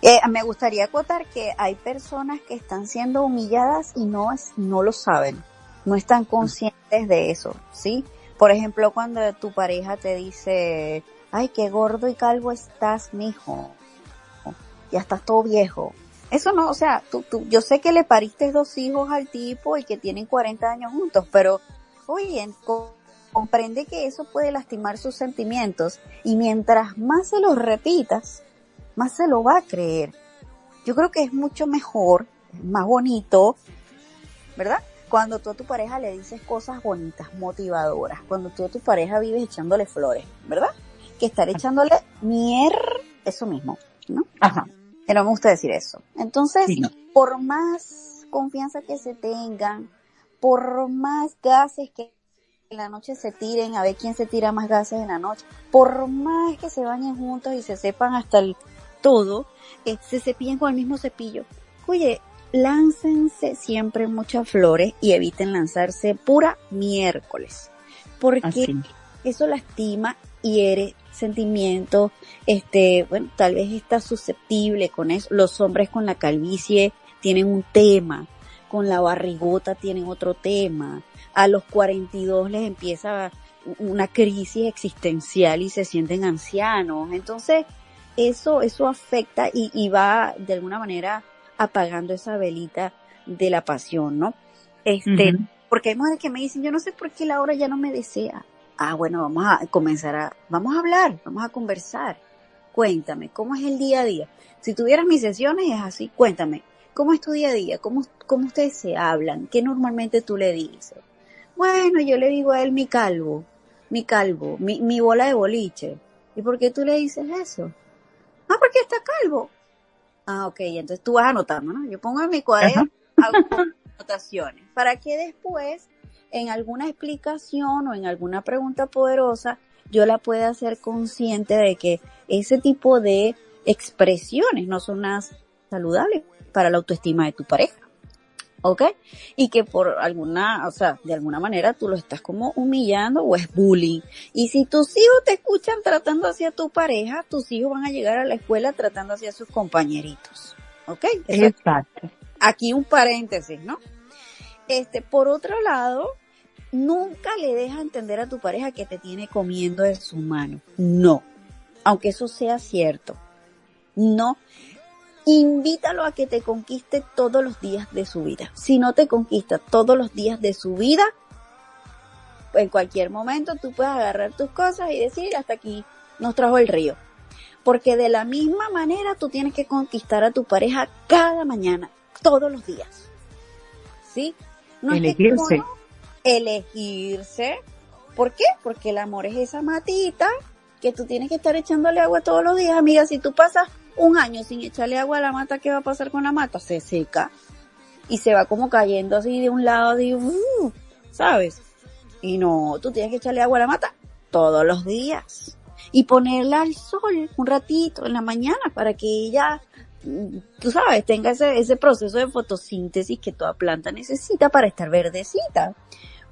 S2: Eh, me gustaría acotar que hay personas que están siendo humilladas y no es, no lo saben, no están conscientes de eso, ¿sí? Por ejemplo, cuando tu pareja te dice, ay, qué gordo y calvo estás, mijo, ya estás todo viejo. Eso no, o sea, tú, tú, yo sé que le pariste dos hijos al tipo y que tienen 40 años juntos, pero, oye, co- comprende que eso puede lastimar sus sentimientos y mientras más se los repitas, más se lo va a creer. Yo creo que es mucho mejor, más bonito, ¿verdad? Cuando tú a tu pareja le dices cosas bonitas, motivadoras, cuando tú a tu pareja vives echándole flores, ¿verdad? Que estar echándole mier, eso mismo, ¿no?
S3: Ajá.
S2: Que no me gusta decir eso. Entonces,
S3: Sí, no.
S2: por más confianza que se tengan, por más gases que en la noche se tiren, a ver quién se tira más gases en la noche, por más que se bañen juntos y se sepan hasta el todo, eh, se cepillen con el mismo cepillo. Oye, láncense siempre muchas flores y eviten lanzarse pura miércoles. Porque
S3: Así.
S2: eso lastima, hiere sentimientos, este, bueno, tal vez está susceptible con eso. Los hombres con la calvicie tienen un tema, con la barrigota tienen otro tema. A los 42 les empieza una crisis existencial y se sienten ancianos. Entonces, eso, eso afecta y, y va de alguna manera apagando esa velita de la pasión, ¿no? Este, porque hay mujeres que me dicen, yo no sé por qué Laura ya no me desea. Ah, bueno, vamos a comenzar a, vamos a hablar, vamos a conversar. Cuéntame, ¿cómo es el día a día? Si tuvieras mis sesiones es así, cuéntame, ¿cómo es tu día a día? ¿Cómo, cómo ustedes se hablan? ¿Qué normalmente tú le dices? Bueno, yo le digo a él mi calvo, mi calvo, mi, mi bola de boliche. ¿Y por qué tú le dices eso? Ah, porque está calvo. Ah, ok, entonces tú vas anotando, ¿no? Yo pongo en mi cuaderno hago anotaciones para que después en alguna explicación o en alguna pregunta poderosa yo la pueda hacer consciente de que ese tipo de expresiones no son nada saludables para la autoestima de tu pareja. ¿Ok? Y que por alguna, o sea, de alguna manera tú lo estás como humillando o es bullying. Y si tus hijos te escuchan tratando hacia tu pareja, tus hijos van a llegar a la escuela tratando hacia sus compañeritos. ¿Ok? Eso es
S3: Exacto.
S2: aquí un paréntesis, ¿no? Este, por otro lado, nunca le deja entender a tu pareja que te tiene comiendo de su mano. No. Aunque eso sea cierto. No. Invítalo a que te conquiste todos los días de su vida. Si no te conquista todos los días de su vida, en cualquier momento tú puedes agarrar tus cosas y decir, hasta aquí nos trajo el río. Porque de la misma manera tú tienes que conquistar a tu pareja cada mañana, todos los días. ¿Sí? No es que
S3: Elegirse.
S2: como no, elegirse. ¿Por qué? Porque el amor es esa matita que tú tienes que estar echándole agua todos los días, amiga. Si tú pasas un año sin echarle agua a la mata, ¿qué va a pasar con la mata? Se seca y se va como cayendo así de un lado, de, uh, ¿sabes? Y no, tú tienes que echarle agua a la mata todos los días y ponerla al sol un ratito en la mañana para que ella, mm, tú sabes, tenga ese, ese proceso de fotosíntesis que toda planta necesita para estar verdecita.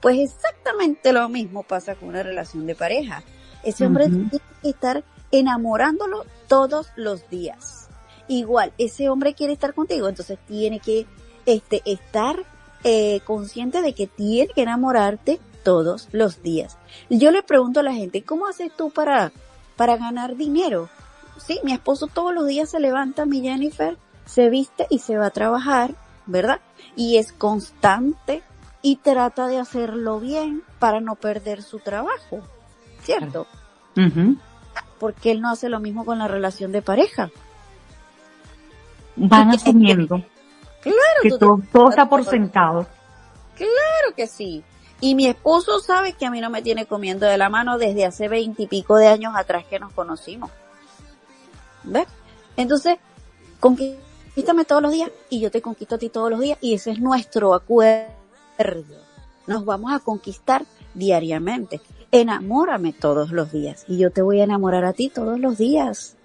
S2: Pues exactamente lo mismo pasa con una relación de pareja. Ese hombre tiene que estar enamorándolo todos los días. Igual, ese hombre quiere estar contigo, entonces tiene que este, estar eh, consciente de que tiene que enamorarte todos los días. Yo le pregunto a la gente, ¿cómo haces tú para, para ganar dinero? Sí, mi esposo todos los días se levanta, mi Jennifer, se viste y se va a trabajar, ¿verdad? Y es constante y trata de hacerlo bien para no perder su trabajo, ¿cierto? Porque él no hace lo mismo con la relación de pareja.
S3: Van asumiendo
S2: Claro,
S3: que
S2: tú
S3: todo,
S2: te-
S3: todo está por sentado.
S2: Claro que sí. Y mi esposo sabe que a mí no me tiene comiendo de la mano desde hace veintipico de años atrás que nos conocimos. ¿Ves? Entonces, conquístame todos los días y yo te conquisto a ti todos los días y ese es nuestro acuerdo. Nos vamos a conquistar diariamente. Enamórame todos los días y yo te voy a enamorar a ti todos los días.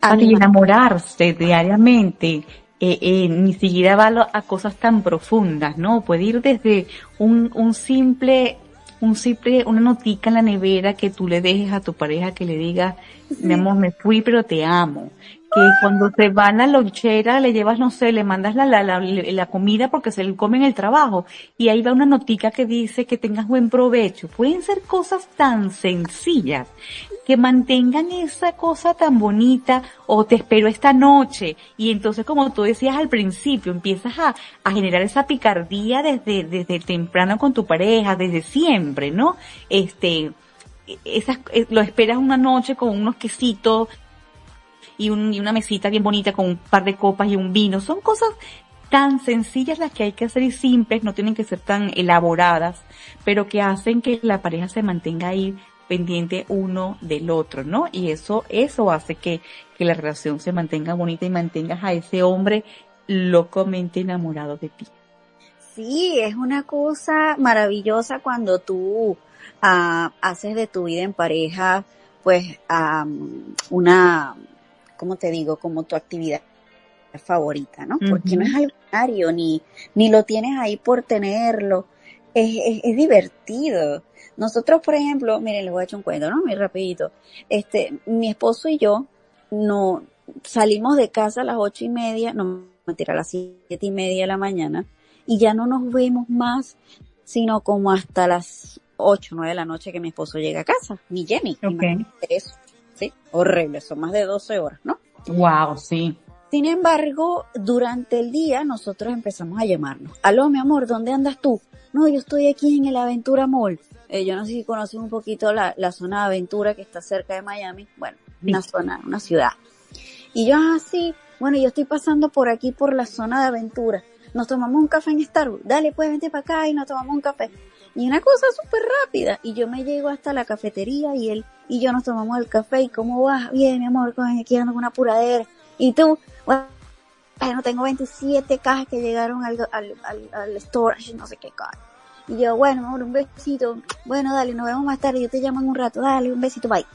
S2: A
S3: Para
S2: mi
S3: enamorarse diariamente, eh, eh, ni siquiera va a cosas tan profundas, ¿no? Puede ir desde un, un simple, un simple, una notica en la nevera que tú le dejes a tu pareja que le diga, mi amor, me fui pero te amo. Que cuando se va a la lonchera le llevas, no sé, le mandas la, la, la, la comida porque se le come en el trabajo y ahí va una notica que dice que tengas buen provecho. Pueden ser cosas tan sencillas que mantengan esa cosa tan bonita o te espero esta noche y entonces como tú decías al principio empiezas a, a generar esa picardía desde, desde temprano con tu pareja, desde siempre, ¿no? Este, esas, eh, lo esperas una noche con unos quesitos y, un, y una mesita bien bonita con un par de copas y un vino. Son cosas tan sencillas las que hay que hacer y simples, no tienen que ser tan elaboradas, pero que hacen que la pareja se mantenga ahí pendiente uno del otro, ¿no? Y eso, eso hace que, que la relación se mantenga bonita y mantengas a ese hombre locamente enamorado de ti.
S2: Sí, es una cosa maravillosa cuando tú ah, haces de tu vida en pareja, pues, am, una, ¿cómo te digo? Como tu actividad favorita, ¿no? Porque no es algo diario, ni, ni lo tienes ahí por tenerlo. Es, es, es divertido. Nosotros, por ejemplo, miren, les voy a echar un cuento, ¿no? Muy rapidito. Este, mi esposo y yo no salimos de casa a las ocho y media, no, mentira, a las siete y media de la mañana, y ya no nos vemos más, sino como hasta las ocho, nueve de la noche que mi esposo llega a casa, ni Jenny.
S3: Ok.
S2: Imagínate Eso, sí, horrible, son más de 12 horas, ¿no?
S3: Wow, sí.
S2: Sin embargo, durante el día nosotros empezamos a llamarnos. Aló, mi amor, ¿dónde andas tú? No, yo estoy aquí en el Aventura Mall. Eh, yo no sé si conoces un poquito la, la zona de Aventura que está cerca de Miami. Bueno, una zona, una ciudad. Y yo, ah, sí, bueno, yo estoy pasando por aquí, por la zona de Aventura. Nos tomamos un café en Starbucks. Dale, pues vente para acá y nos tomamos un café. Y una cosa súper rápida. Y yo me llego hasta la cafetería y él y yo nos tomamos el café. ¿Y cómo vas? Bien, mi amor, aquí ando con una apuradera. Y tú, bueno, tengo 27 cajas que llegaron al, al, al, al storage, no sé qué caja. Y yo, bueno, amor, un besito. Bueno, dale, nos vemos más tarde. Yo te llamo en un rato. Dale, un besito, bye.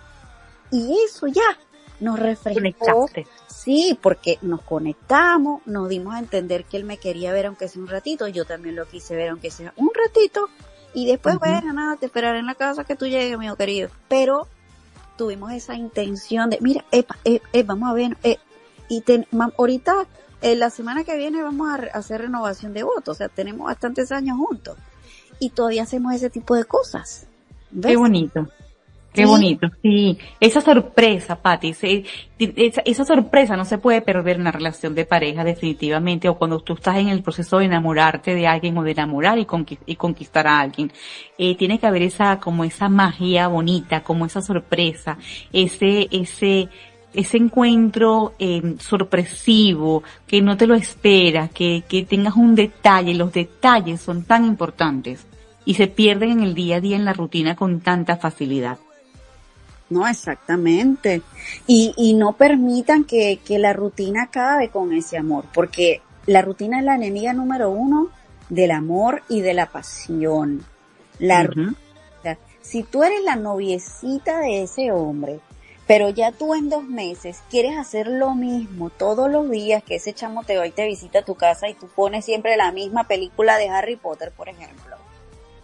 S2: Y eso ya nos refrescó. Sí, porque nos conectamos, nos dimos a entender que él me quería ver aunque sea un ratito, yo también lo quise ver aunque sea un ratito, y después,
S3: Ujú.
S2: bueno, nada, te esperaré en la casa que tú llegues, mío querido. Pero tuvimos esa intención de, mira, epa, eh, eh, vamos a ver, eh, y ten- mam- ahorita, eh, la semana que viene vamos a re- hacer renovación de votos, o sea, tenemos bastantes años juntos, y todavía hacemos ese tipo de cosas. ¿Ves?
S3: Qué bonito. Qué
S2: Sí.
S3: bonito, sí. Esa sorpresa, Patti, esa, esa sorpresa no se puede perder en una relación de pareja definitivamente o cuando tú estás en el proceso de enamorarte de alguien o de enamorar y, conqui- y conquistar a alguien. Eh, tiene que haber esa, como esa magia bonita, como esa sorpresa, ese, ese, ese encuentro eh, sorpresivo, que no te lo esperas, que, que tengas un detalle, los detalles son tan importantes y se pierden en el día a día en la rutina con tanta facilidad.
S2: No, exactamente. Y, y no permitan que, que la rutina acabe con ese amor, porque la rutina es la enemiga número uno del amor y de la pasión. La
S3: Ujú.
S2: rutina. Si tú eres la noviecita de ese hombre, pero ya tú en dos meses quieres hacer lo mismo todos los días que ese chamo te va y te visita a tu casa y tú pones siempre la misma película de Harry Potter, por ejemplo.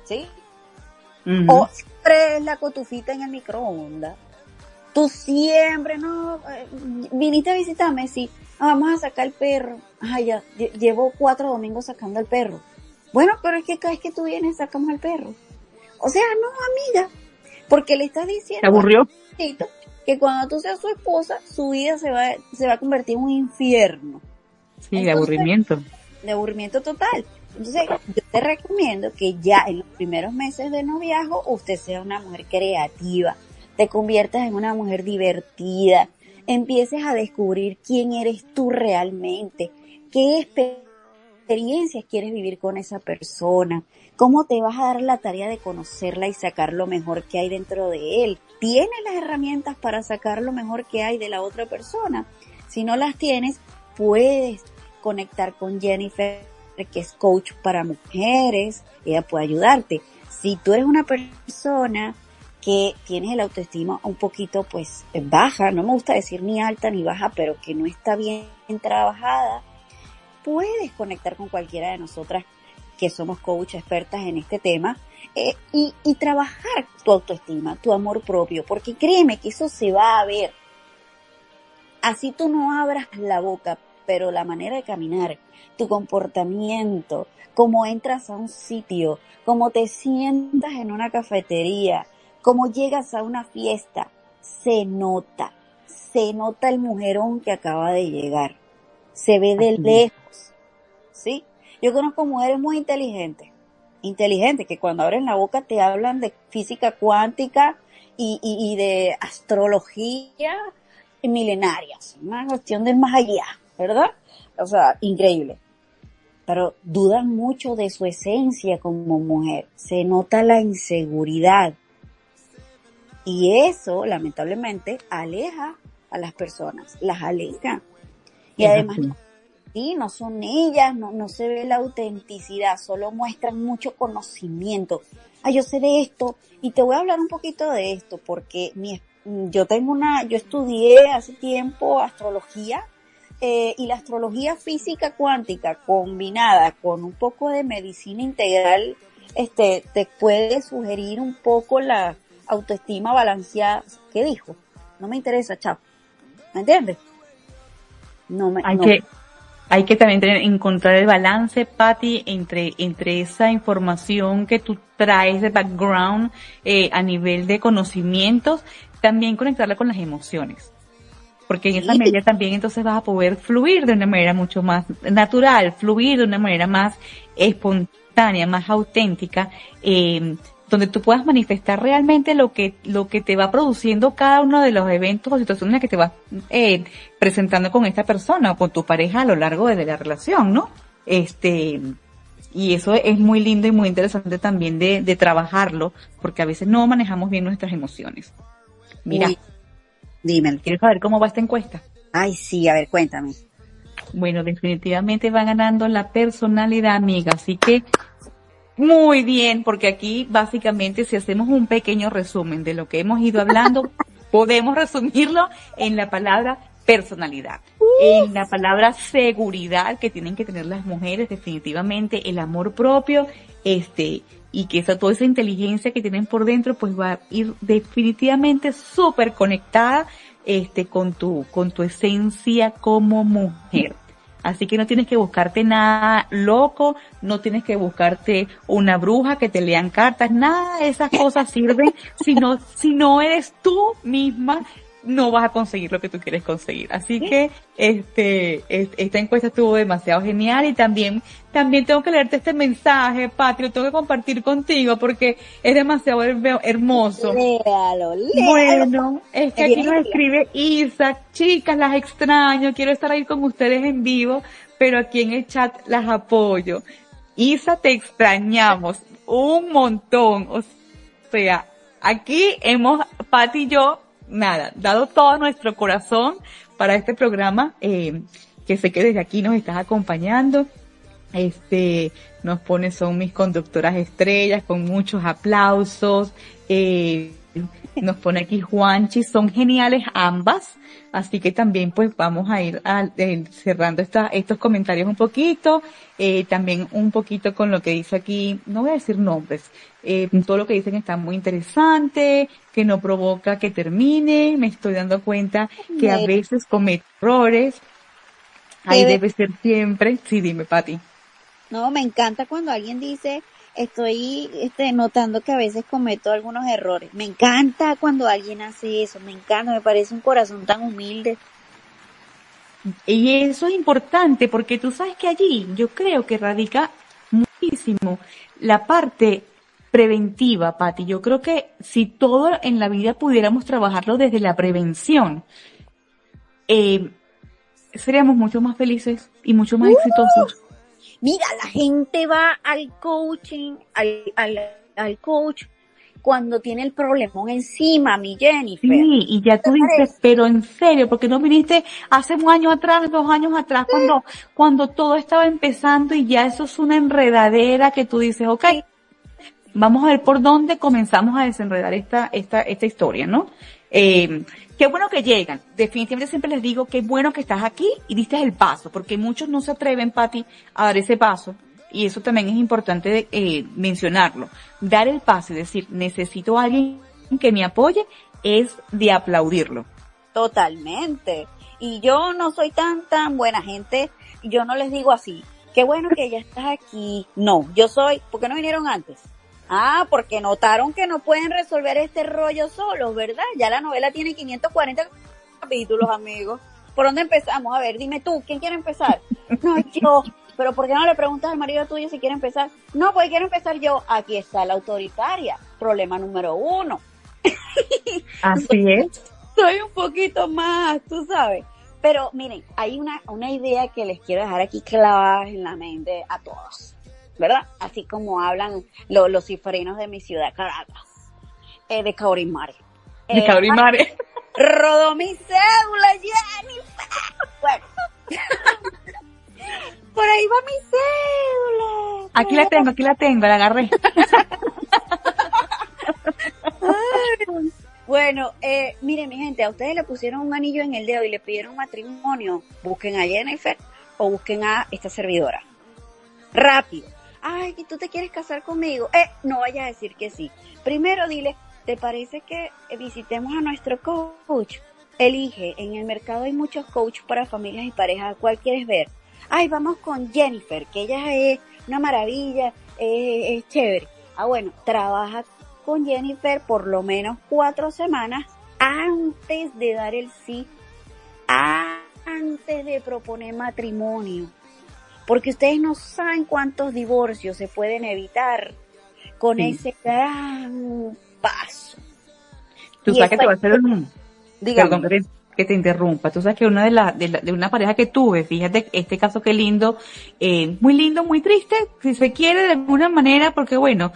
S2: ¿Sí? O siempre es la cotufita en el microondas. Tú siempre, no, eh, viniste a visitarme, sí, ah, vamos a sacar el perro. Ay, ya, lle- llevo cuatro domingos sacando al perro. Bueno, pero es que cada vez que tú vienes sacamos al perro. O sea, no, amiga, porque le estás
S3: ¿Te
S2: diciendo
S3: aburrió?
S2: Que cuando tú seas su esposa, su vida se va, se va a convertir en un infierno
S3: Sí, de aburrimiento.
S2: de aburrimiento total. Entonces, yo te recomiendo que ya en los primeros meses de noviazgo usted sea una mujer creativa, te conviertas en una mujer divertida, empieces a descubrir quién eres tú realmente, qué experiencias quieres vivir con esa persona, cómo te vas a dar la tarea de conocerla y sacar lo mejor que hay dentro de él. ¿Tienes las herramientas para sacar lo mejor que hay de la otra persona? Si no las tienes, puedes conectar con Jennifer, que es coach para mujeres, ella puede ayudarte. Si tú eres una persona que tienes el autoestima un poquito pues baja, no me gusta decir ni alta ni baja, pero que no está bien trabajada, puedes conectar con cualquiera de nosotras que somos coach expertas en este tema eh, y, y trabajar tu autoestima, tu amor propio, porque créeme que eso se va a ver. Así tú no abras la boca, pero la manera de caminar, tu comportamiento, cómo entras a un sitio, cómo te sientas en una cafetería, cómo llegas a una fiesta, se nota, se nota el mujerón que acaba de llegar, se ve de lejos, ¿sí? Yo conozco mujeres muy inteligentes, inteligentes, que cuando abren la boca te hablan de física cuántica y, y, y de astrología milenarias, una cuestión del más allá, ¿verdad? O sea, increíble. Pero dudan mucho de su esencia como mujer. Se nota la inseguridad. Y eso, lamentablemente, aleja a las personas, las aleja. Y además, sí, no son ellas, no, no se ve la autenticidad, solo muestran mucho conocimiento. Ah, yo sé de esto y te voy a hablar un poquito de esto porque mi, yo tengo una, yo estudié hace tiempo astrología eh, y la astrología física cuántica combinada con un poco de medicina integral, este, te puede sugerir un poco la autoestima balanceada. ¿Qué dijo? No me interesa, chao. ¿Me entiendes? No me,
S3: Hay
S2: no.
S3: que, hay que también tener, encontrar el balance, Patty, entre, entre esa información que tú traes de background eh, a nivel de conocimientos, también conectarla con las emociones. Porque en esa medida también entonces vas a poder fluir de una manera mucho más natural, fluir de una manera más espontánea, más auténtica, eh, donde tú puedas manifestar realmente lo que, lo que te va produciendo cada uno de los eventos o situaciones en las que te vas eh, presentando con esta persona o con tu pareja a lo largo de la relación, ¿no? Este, y eso es muy lindo y muy interesante también de, de trabajarlo, porque a veces no manejamos bien nuestras emociones. Mira,
S2: Uy, dímelo.
S3: ¿quieres saber cómo va esta encuesta?
S2: Ay, sí, a ver, cuéntame.
S3: Bueno, definitivamente va ganando la personalidad, amiga. Así que muy bien, porque aquí básicamente si hacemos un pequeño resumen de lo que hemos ido hablando, podemos resumirlo en la palabra personalidad, en la palabra seguridad que tienen que tener las mujeres, definitivamente el amor propio, este, y que esa, toda esa inteligencia que tienen por dentro, pues va a ir definitivamente súper conectada, este, con tu, con tu esencia como mujer. Así que no tienes que buscarte nada loco, no tienes que buscarte una bruja que te lean cartas, nada de esas cosas sirven. Si no, si no eres tú misma, no vas a conseguir lo que tú quieres conseguir. Así que, este, es- esta encuesta estuvo demasiado genial y también, también tengo que leerte este mensaje, Patri, lo tengo que compartir contigo porque es demasiado her- hermoso.
S2: Léalo, léalo.
S3: Bueno, es que aquí nos escribe Isa, chicas, las extraño, quiero estar ahí con ustedes en vivo, pero aquí en el chat las apoyo. Isa, te extrañamos un montón, o sea, aquí hemos, Pati y yo, nada, dado todo nuestro corazón para este programa, eh, que sé que desde aquí nos estás acompañando. Este, nos pone, son mis conductoras estrellas, con muchos aplausos. Eh, nos pone aquí Juanchi, son geniales ambas. Así que también pues vamos a ir al- eh, cerrando esta- estos comentarios un poquito, eh, también un poquito con lo que dice aquí, no voy a decir nombres, eh, todo lo que dicen está muy interesante, que no provoca que termine, me estoy dando cuenta que a veces comete errores, ahí debe ser siempre, sí dime Pati.
S2: No, me encanta cuando alguien dice, estoy este, notando que a veces cometo algunos errores. Me encanta cuando alguien hace eso, me encanta, me parece un corazón tan humilde.
S3: Y eso es importante porque tú sabes que allí yo creo que radica muchísimo la parte preventiva, Pati. Yo creo que si todo en la vida pudiéramos trabajarlo desde la prevención, eh, seríamos mucho más felices y mucho más exitosos.
S2: Mira, la gente va al coaching, al, al, al coach cuando tiene el problemón encima, mi Jennifer.
S3: Sí, y ya tú
S2: ¿Te
S3: dices, pero en serio, porque no viniste hace un año atrás, dos años atrás, cuando, cuando todo estaba empezando y ya eso es una enredadera que tú dices, ok, vamos a ver por dónde comenzamos a desenredar esta, esta, esta historia, ¿no? Eh, qué bueno que llegan. Definitivamente siempre les digo qué bueno que estás aquí y diste el paso, porque muchos no se atreven, Pati, a dar ese paso. Y eso también es importante eh, mencionarlo. Dar el paso y decir, necesito a alguien que me apoye, es de aplaudirlo.
S2: Totalmente. Y yo no soy tan, tan buena gente. Yo no les digo así. Qué bueno que ya estás aquí. No, yo soy, ¿por qué no vinieron antes? Ah, porque notaron que no pueden resolver este rollo solos, ¿verdad? Ya la novela tiene 540 capítulos, amigos. ¿Por dónde empezamos? A ver, dime tú, ¿quién quiere empezar? No, yo. Pero ¿por qué no le preguntas al marido tuyo si quiere empezar? No, pues quiero empezar yo. Aquí está la autoritaria. Problema número uno.
S3: Así es.
S2: soy un poquito más, tú sabes. Pero miren, hay una, una idea que les quiero dejar aquí clavada en la mente a todos, ¿verdad? Así como hablan lo- los cifrinos de mi ciudad, Caracas, eh, de Caurimare.
S3: De
S2: Eh,
S3: Cabrimare.
S2: Rodó mi cédula, Jennifer. Bueno. Por ahí va mi cédula.
S3: Aquí la tengo, aquí la tengo, la agarré.
S2: Bueno, eh, miren mi gente, a ustedes le pusieron un anillo en el dedo y le pidieron matrimonio, busquen a Jennifer o busquen a esta servidora. Rápido. Ay, tú te quieres casar conmigo. Eh, no vayas a decir que sí. Primero dile, ¿te parece que visitemos a nuestro coach? Elige, en el mercado hay muchos coaches para familias y parejas. ¿Cuál quieres ver? Ay, vamos con Jennifer, que ella es una maravilla, eh, es chévere. Ah, bueno, trabaja con Jennifer por lo menos cuatro semanas antes de dar el sí, antes de proponer matrimonio. Porque ustedes no saben cuántos divorcios se pueden evitar con
S3: Sí.
S2: ese gran paso.
S3: Tú
S2: Y
S3: sabes que te voy a hacer un. Perdón que te, que te interrumpa. Tú sabes que una de, la, de, la- de una pareja que tuve, fíjate, este caso qué lindo, eh, muy lindo, muy triste, si se quiere de alguna manera, porque bueno,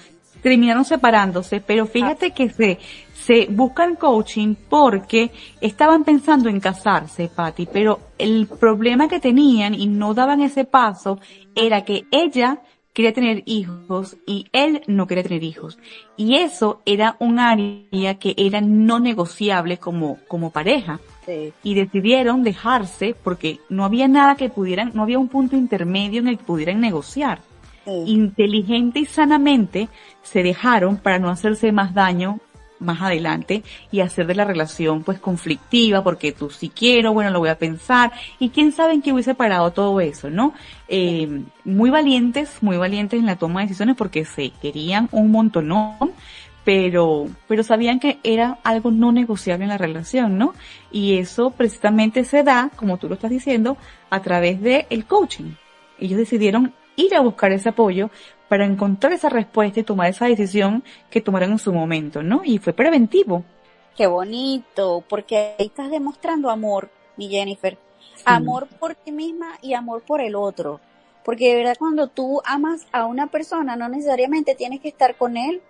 S3: terminaron separándose, pero fíjate que se, se buscan coaching porque estaban pensando en casarse, Patti, pero el problema que tenían y no daban ese paso era que ella quería tener hijos y él no quería tener hijos. Y eso era un área que era no negociable como, como pareja.
S2: Sí.
S3: Y decidieron dejarse porque no había nada que pudieran, no había un punto intermedio en el que pudieran negociar. Inteligente y sanamente se dejaron para no hacerse más daño más adelante y hacer de la relación pues conflictiva porque tú si quiero, bueno lo voy a pensar y quién sabe en qué hubiese parado todo eso, ¿no? Eh, muy valientes, muy valientes en la toma de decisiones porque se querían un montonón, pero, pero sabían que era algo no negociable en la relación, ¿no? Y eso precisamente se da, como tú lo estás diciendo, a través del el coaching. Ellos decidieron ir a buscar ese apoyo para encontrar esa respuesta y tomar esa decisión que tomaron en su momento, ¿no? Y fue preventivo.
S2: Qué bonito, porque ahí estás demostrando amor, mi Jennifer. Amor por ti misma y amor por el otro. Porque de verdad cuando tú amas a una persona, no necesariamente tienes que estar con él,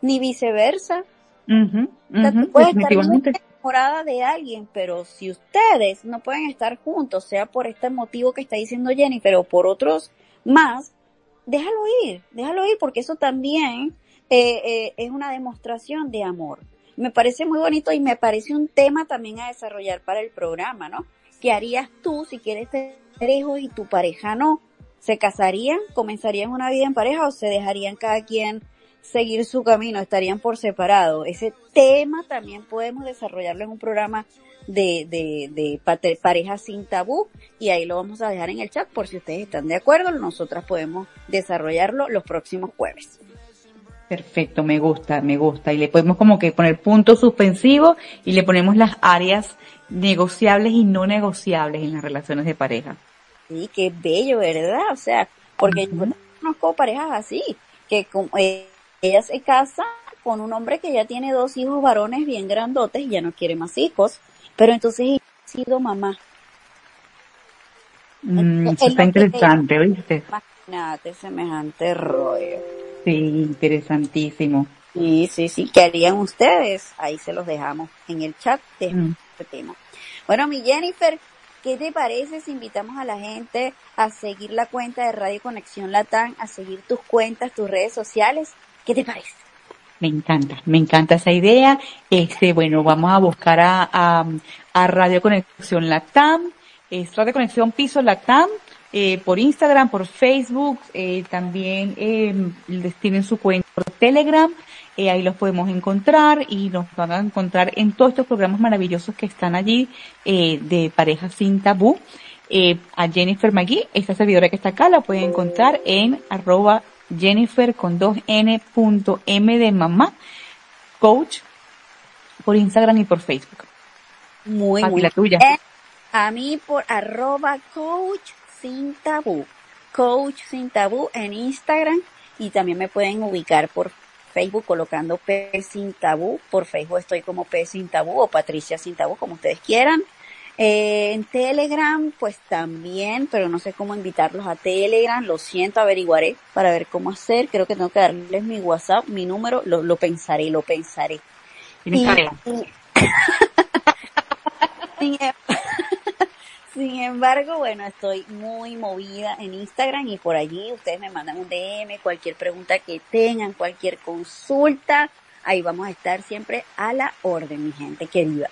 S2: ni viceversa.
S3: Ujú,
S2: O sea, tú puedes estar enamorada de alguien, pero si ustedes no pueden estar juntos, sea por este motivo que está diciendo Jennifer o por otros más, déjalo ir, déjalo ir, porque eso también eh, eh, es una demostración de amor. Me parece muy bonito y me parece un tema también a desarrollar para el programa, ¿no? ¿Qué harías tú si quieres tener hijos y tu pareja no? ¿Se casarían? ¿Comenzarían una vida en pareja o se dejarían cada quien seguir su camino? ¿Estarían por separado? Ese tema también podemos desarrollarlo en un programa de, de, de pareja sin tabú y ahí lo vamos a dejar en el chat por si ustedes están de acuerdo. Nosotras podemos desarrollarlo los próximos jueves.
S3: Perfecto, me gusta, me gusta. Y le podemos como que poner puntos suspensivos y le ponemos las áreas negociables y no negociables en las relaciones de pareja.
S2: Sí, qué bello, ¿verdad? O sea, porque yo conozco parejas así, que como, eh, ella se casa con un hombre que ya tiene dos hijos varones bien grandotes y ya no quiere más hijos, pero entonces ha sido mamá.
S3: Mm, eso está interesante, ¿viste?
S2: Imagínate semejante rollo.
S3: Sí, interesantísimo.
S2: Sí, sí, sí. ¿Qué harían ustedes? Ahí se los dejamos en el chat de
S3: Mm.
S2: este tema. Bueno, mi Jennifer, ¿qué te parece si invitamos a la gente a seguir la cuenta de Radio Conexión Latán, a seguir tus cuentas, tus redes sociales? ¿Qué te parece?
S3: Me encanta, me encanta esa idea. Este, bueno, vamos a buscar a, a, a Radio Conexión Latam, es Radio Conexión Piso Latam, eh, por Instagram, por Facebook, eh, también eh, les tienen su cuenta por Telegram, eh, ahí los podemos encontrar y nos van a encontrar en todos estos programas maravillosos que están allí eh, de parejas sin tabú. Eh, a Jennifer McGee, esta servidora que está acá, la pueden encontrar en arroba Jennifer con dos n punto m de mamá, coach, por Instagram y por Facebook.
S2: Muy, muy
S3: la tuya.
S2: bien. A mí por arroba coach sin tabú. Coach sin tabú en Instagram y también me pueden ubicar por Facebook colocando P sin tabú. Por Facebook estoy como P sin tabú o Patricia sin tabú, como ustedes quieran. Eh, en Telegram, pues también, pero no sé cómo invitarlos a Telegram. Lo siento, averiguaré para ver cómo hacer. Creo que tengo que darles mi WhatsApp, mi número. Lo, lo pensaré, lo pensaré. Sin, em- sin embargo, bueno, estoy muy movida en Instagram y por allí ustedes me mandan un DM, cualquier pregunta que tengan, cualquier consulta, ahí vamos a estar siempre a la orden, mi gente querida.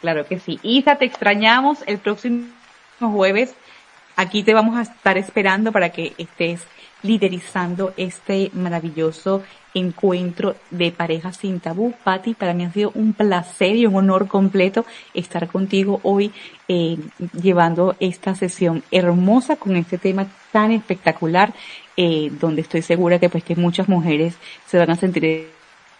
S3: Claro que sí. Isa, te extrañamos el próximo jueves. Aquí te vamos a estar esperando para que estés liderizando este maravilloso encuentro de parejas sin tabú. Patti, para mí ha sido un placer y un honor completo estar contigo hoy eh, llevando esta sesión hermosa con este tema tan espectacular, eh, donde estoy segura que pues que muchas mujeres se van a sentir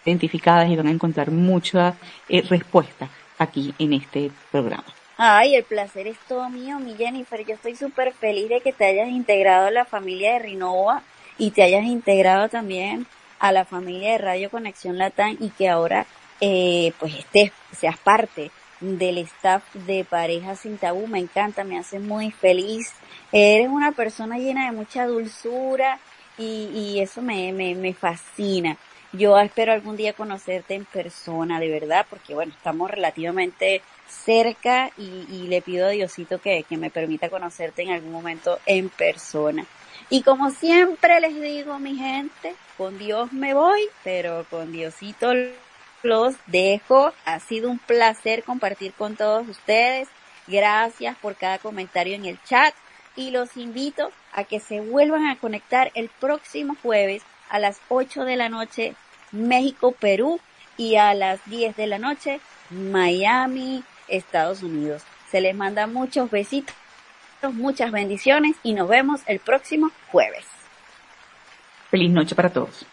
S3: identificadas y van a encontrar mucha eh, respuesta aquí en este programa.
S2: Ay, el placer es todo mío, mi Jennifer. Yo estoy súper feliz de que te hayas integrado a la familia de Rinova y te hayas integrado también a la familia de Radio Conexión Latán y que ahora eh, pues estés, seas parte del staff de Parejas Sin Tabú. Me encanta, me hace muy feliz. Eres una persona llena de mucha dulzura y, y eso me, me, me fascina. Yo espero algún día conocerte en persona, de verdad, porque bueno, estamos relativamente cerca y, le pido a Diosito que, que me permita conocerte en algún momento en persona. Y como siempre les digo, mi gente, con Dios me voy, pero con Diosito los dejo. Ha sido un placer compartir con todos ustedes. Gracias por cada comentario en el chat y los invito a que se vuelvan a conectar el próximo jueves a las 8 de la noche México, Perú y a las 10 de la noche Miami, Estados Unidos. Se les manda muchos besitos, muchas bendiciones y nos vemos el próximo jueves.
S3: Feliz noche para todos.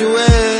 S1: you will.